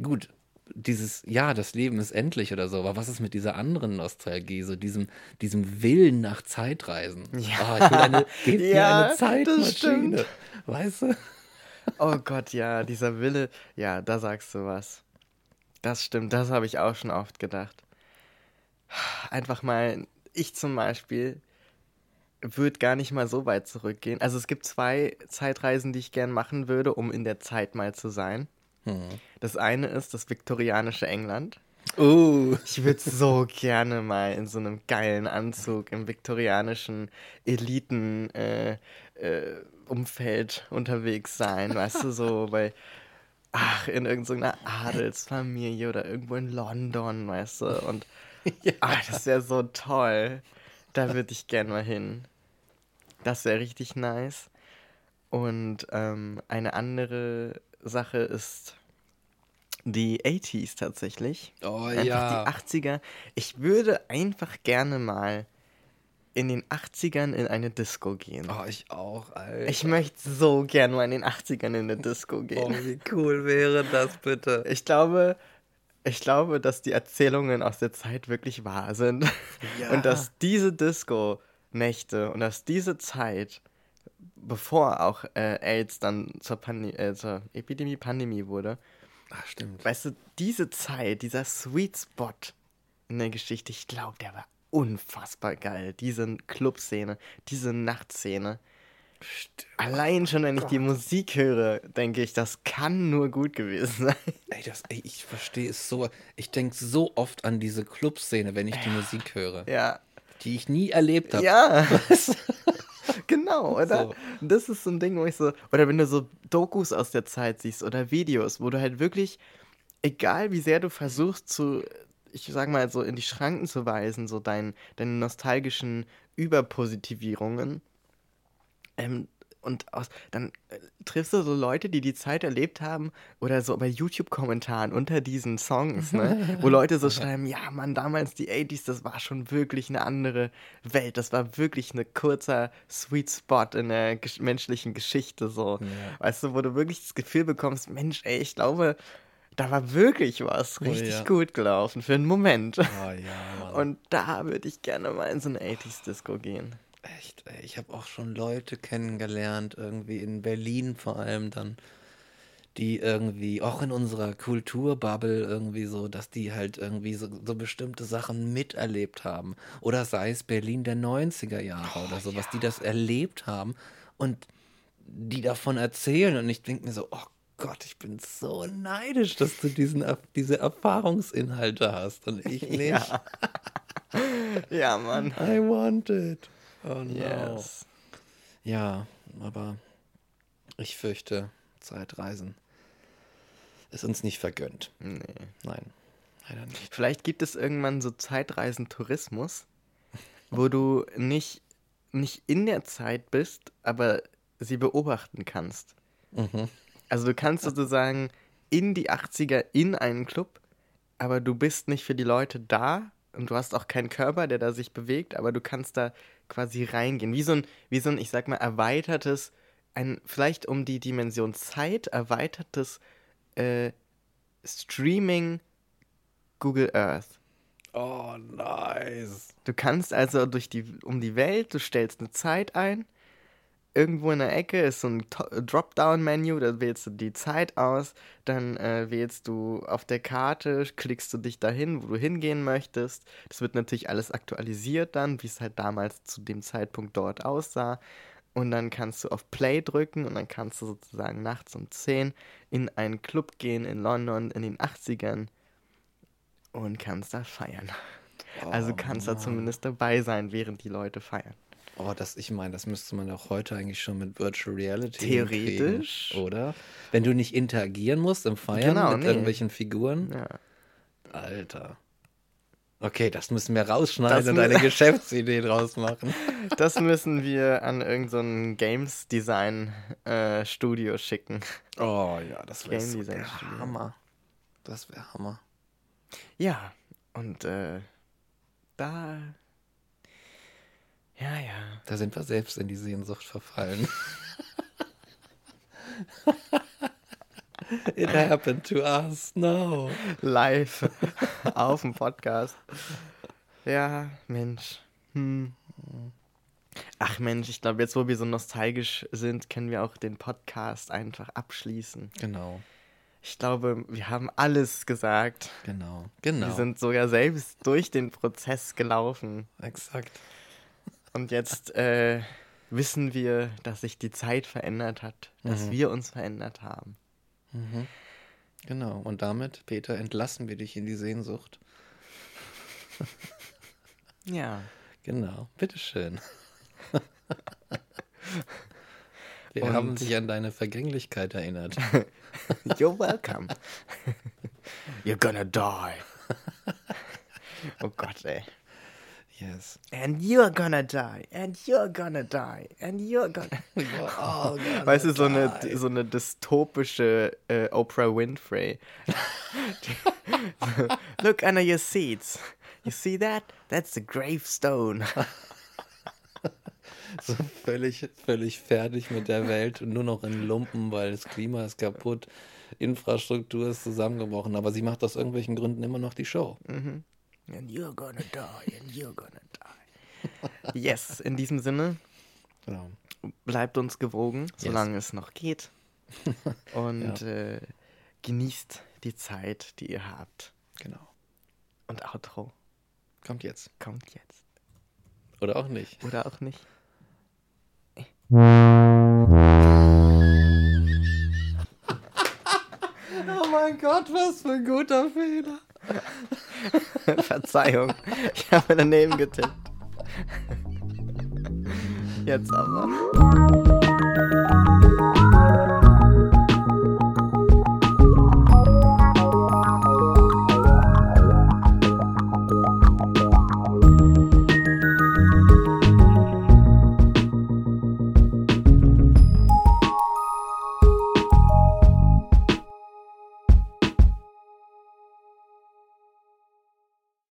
S1: gut, dieses, ja, das Leben ist endlich oder so, aber was ist mit dieser anderen Nostalgie, so diesem, diesem Willen nach Zeitreisen? Ja, oh, ich will eine, gib ja, eine Zeitmaschine, weißt du?
S2: Oh Gott, ja, dieser Wille, ja, da sagst du was. Das stimmt, das habe ich auch schon oft gedacht. Einfach mal, ich zum Beispiel würde gar nicht mal so weit zurückgehen. Also es gibt zwei Zeitreisen, die ich gern machen würde, um in der Zeit mal zu sein. Hm. Das eine ist das viktorianische England.
S1: Uh.
S2: Ich würde so gerne mal in so einem geilen Anzug im viktorianischen Eliten-Umfeld äh, äh, unterwegs sein, weißt du, so bei, ach, in irgendeiner Adelsfamilie oder irgendwo in London, weißt du, und ja. ach, das wäre so toll. Da würde ich gerne mal hin. Das wäre richtig nice. Und ähm, eine andere Sache ist die 80s tatsächlich.
S1: Oh
S2: einfach
S1: ja.
S2: Die 80er. Ich würde einfach gerne mal in den 80ern in eine Disco gehen.
S1: Oh, ich auch, Alter.
S2: Ich möchte so gerne mal in den 80ern in eine Disco gehen.
S1: Oh, wie cool wäre das bitte?
S2: Ich glaube, ich glaube, dass die Erzählungen aus der Zeit wirklich wahr sind. Ja. Und dass diese Disco-Nächte und dass diese Zeit bevor auch äh, AIDS dann zur, Pandi äh, zur Epidemie, Pandemie wurde.
S1: Ach, stimmt.
S2: Weißt du, diese Zeit, dieser Sweet Spot in der Geschichte, ich glaube, der war unfassbar geil. Diese Clubszene, diese Nachtszene. Allein schon, wenn ich die Musik höre, denke ich, das kann nur gut gewesen sein.
S1: Ey, das, ey ich verstehe es so. Ich denke so oft an diese Clubszene, wenn ich die Musik höre.
S2: Ja.
S1: Die ich nie erlebt habe.
S2: Ja. genau, oder? So. Das ist so ein Ding, wo ich so. Oder wenn du so Dokus aus der Zeit siehst oder Videos, wo du halt wirklich, egal wie sehr du versuchst zu, ich sag mal so in die Schranken zu weisen, so dein, deine nostalgischen Überpositivierungen, ähm, und aus, dann äh, triffst du so Leute, die die Zeit erlebt haben oder so bei YouTube-Kommentaren unter diesen Songs, ne, wo Leute so schreiben, ja, Mann, damals die 80s, das war schon wirklich eine andere Welt. Das war wirklich ein kurzer Sweet Spot in der gesch menschlichen Geschichte, so. Ja. Weißt du, wo du wirklich das Gefühl bekommst, Mensch, ey, ich glaube, da war wirklich was oh richtig oh, ja. gut gelaufen für einen Moment. Oh, ja, Und da würde ich gerne mal in so eine 80s-Disco gehen.
S1: Echt, ey, ich habe auch schon Leute kennengelernt, irgendwie in Berlin vor allem dann, die irgendwie, auch in unserer Kulturbubble irgendwie so, dass die halt irgendwie so, so bestimmte Sachen miterlebt haben. Oder sei es Berlin der 90er Jahre oh, oder so, ja. was die das erlebt haben und die davon erzählen. Und ich denke mir so, oh Gott, ich bin so neidisch, dass du diesen, diese Erfahrungsinhalte hast und ich nicht.
S2: Ja, ja Mann.
S1: I want it. Oh no. Yes. Ja, aber ich fürchte, Zeitreisen ist uns nicht vergönnt.
S2: Nee.
S1: Nein, leider nicht.
S2: Vielleicht gibt es irgendwann so Zeitreisentourismus, wo du nicht, nicht in der Zeit bist, aber sie beobachten kannst. Mhm. Also du kannst sozusagen in die 80er in einen Club, aber du bist nicht für die Leute da und du hast auch keinen Körper, der da sich bewegt, aber du kannst da quasi reingehen. Wie so ein, wie so ein, ich sag mal, erweitertes, ein, vielleicht um die Dimension Zeit erweitertes äh, Streaming Google Earth.
S1: Oh, nice.
S2: Du kannst also durch die, um die Welt, du stellst eine Zeit ein irgendwo in der Ecke ist so ein Dropdown-Menü, da wählst du die Zeit aus, dann äh, wählst du auf der Karte, klickst du dich dahin, wo du hingehen möchtest. Das wird natürlich alles aktualisiert dann, wie es halt damals zu dem Zeitpunkt dort aussah. Und dann kannst du auf Play drücken und dann kannst du sozusagen nachts um 10 in einen Club gehen in London in den 80ern und kannst da feiern. Also oh, also kannst Mann. da zumindest dabei sein, während die Leute feiern.
S1: Oh, das, ich meine, das müsste man auch heute eigentlich schon mit Virtual Reality
S2: Theoretisch.
S1: Kriegen, oder? Wenn du nicht interagieren musst im Feiern genau, mit nee. irgendwelchen Figuren.
S2: Ja.
S1: Alter. Okay, das müssen wir rausschneiden und eine Geschäftsidee draus machen.
S2: Das müssen wir an irgendein so Games Design äh, Studio schicken.
S1: Oh ja, das wäre so Hammer. Das wäre Hammer.
S2: Ja, und äh, da ja, ja.
S1: Da sind wir selbst in die Sehnsucht verfallen. It happened to us, no.
S2: Live auf dem Podcast. Ja, Mensch. Hm. Ach Mensch, ich glaube, jetzt wo wir so nostalgisch sind, können wir auch den Podcast einfach abschließen.
S1: Genau.
S2: Ich glaube, wir haben alles gesagt.
S1: Genau, genau.
S2: Wir sind sogar selbst durch den Prozess gelaufen.
S1: Exakt.
S2: Und jetzt äh, wissen wir, dass sich die Zeit verändert hat, dass mhm. wir uns verändert haben.
S1: Mhm. Genau, und damit, Peter, entlassen wir dich in die Sehnsucht.
S2: ja.
S1: Genau, bitteschön. Wir und haben dich an deine Vergänglichkeit erinnert.
S2: You're welcome. You're gonna die. Oh Gott, ey.
S1: Yes.
S2: And you're gonna die. And you're gonna die. And you're gonna. gonna weißt du, so eine, so eine dystopische äh, Oprah Winfrey. Look under your seats. You see that? That's the gravestone.
S1: so völlig, völlig fertig mit der Welt und nur noch in Lumpen, weil das Klima ist kaputt, Infrastruktur ist zusammengebrochen. Aber sie macht aus irgendwelchen Gründen immer noch die Show.
S2: Mhm. And you're gonna die, and you're gonna die. Yes, in diesem Sinne. Genau. Bleibt uns gewogen, solange yes. es noch geht. Und ja. äh, genießt die Zeit, die ihr habt.
S1: Genau.
S2: Und Outro.
S1: Kommt jetzt.
S2: Kommt jetzt.
S1: Oder auch nicht.
S2: Oder auch nicht.
S1: Oh mein Gott, was für ein guter Fehler.
S2: Verzeihung, ich habe daneben getippt. Jetzt aber.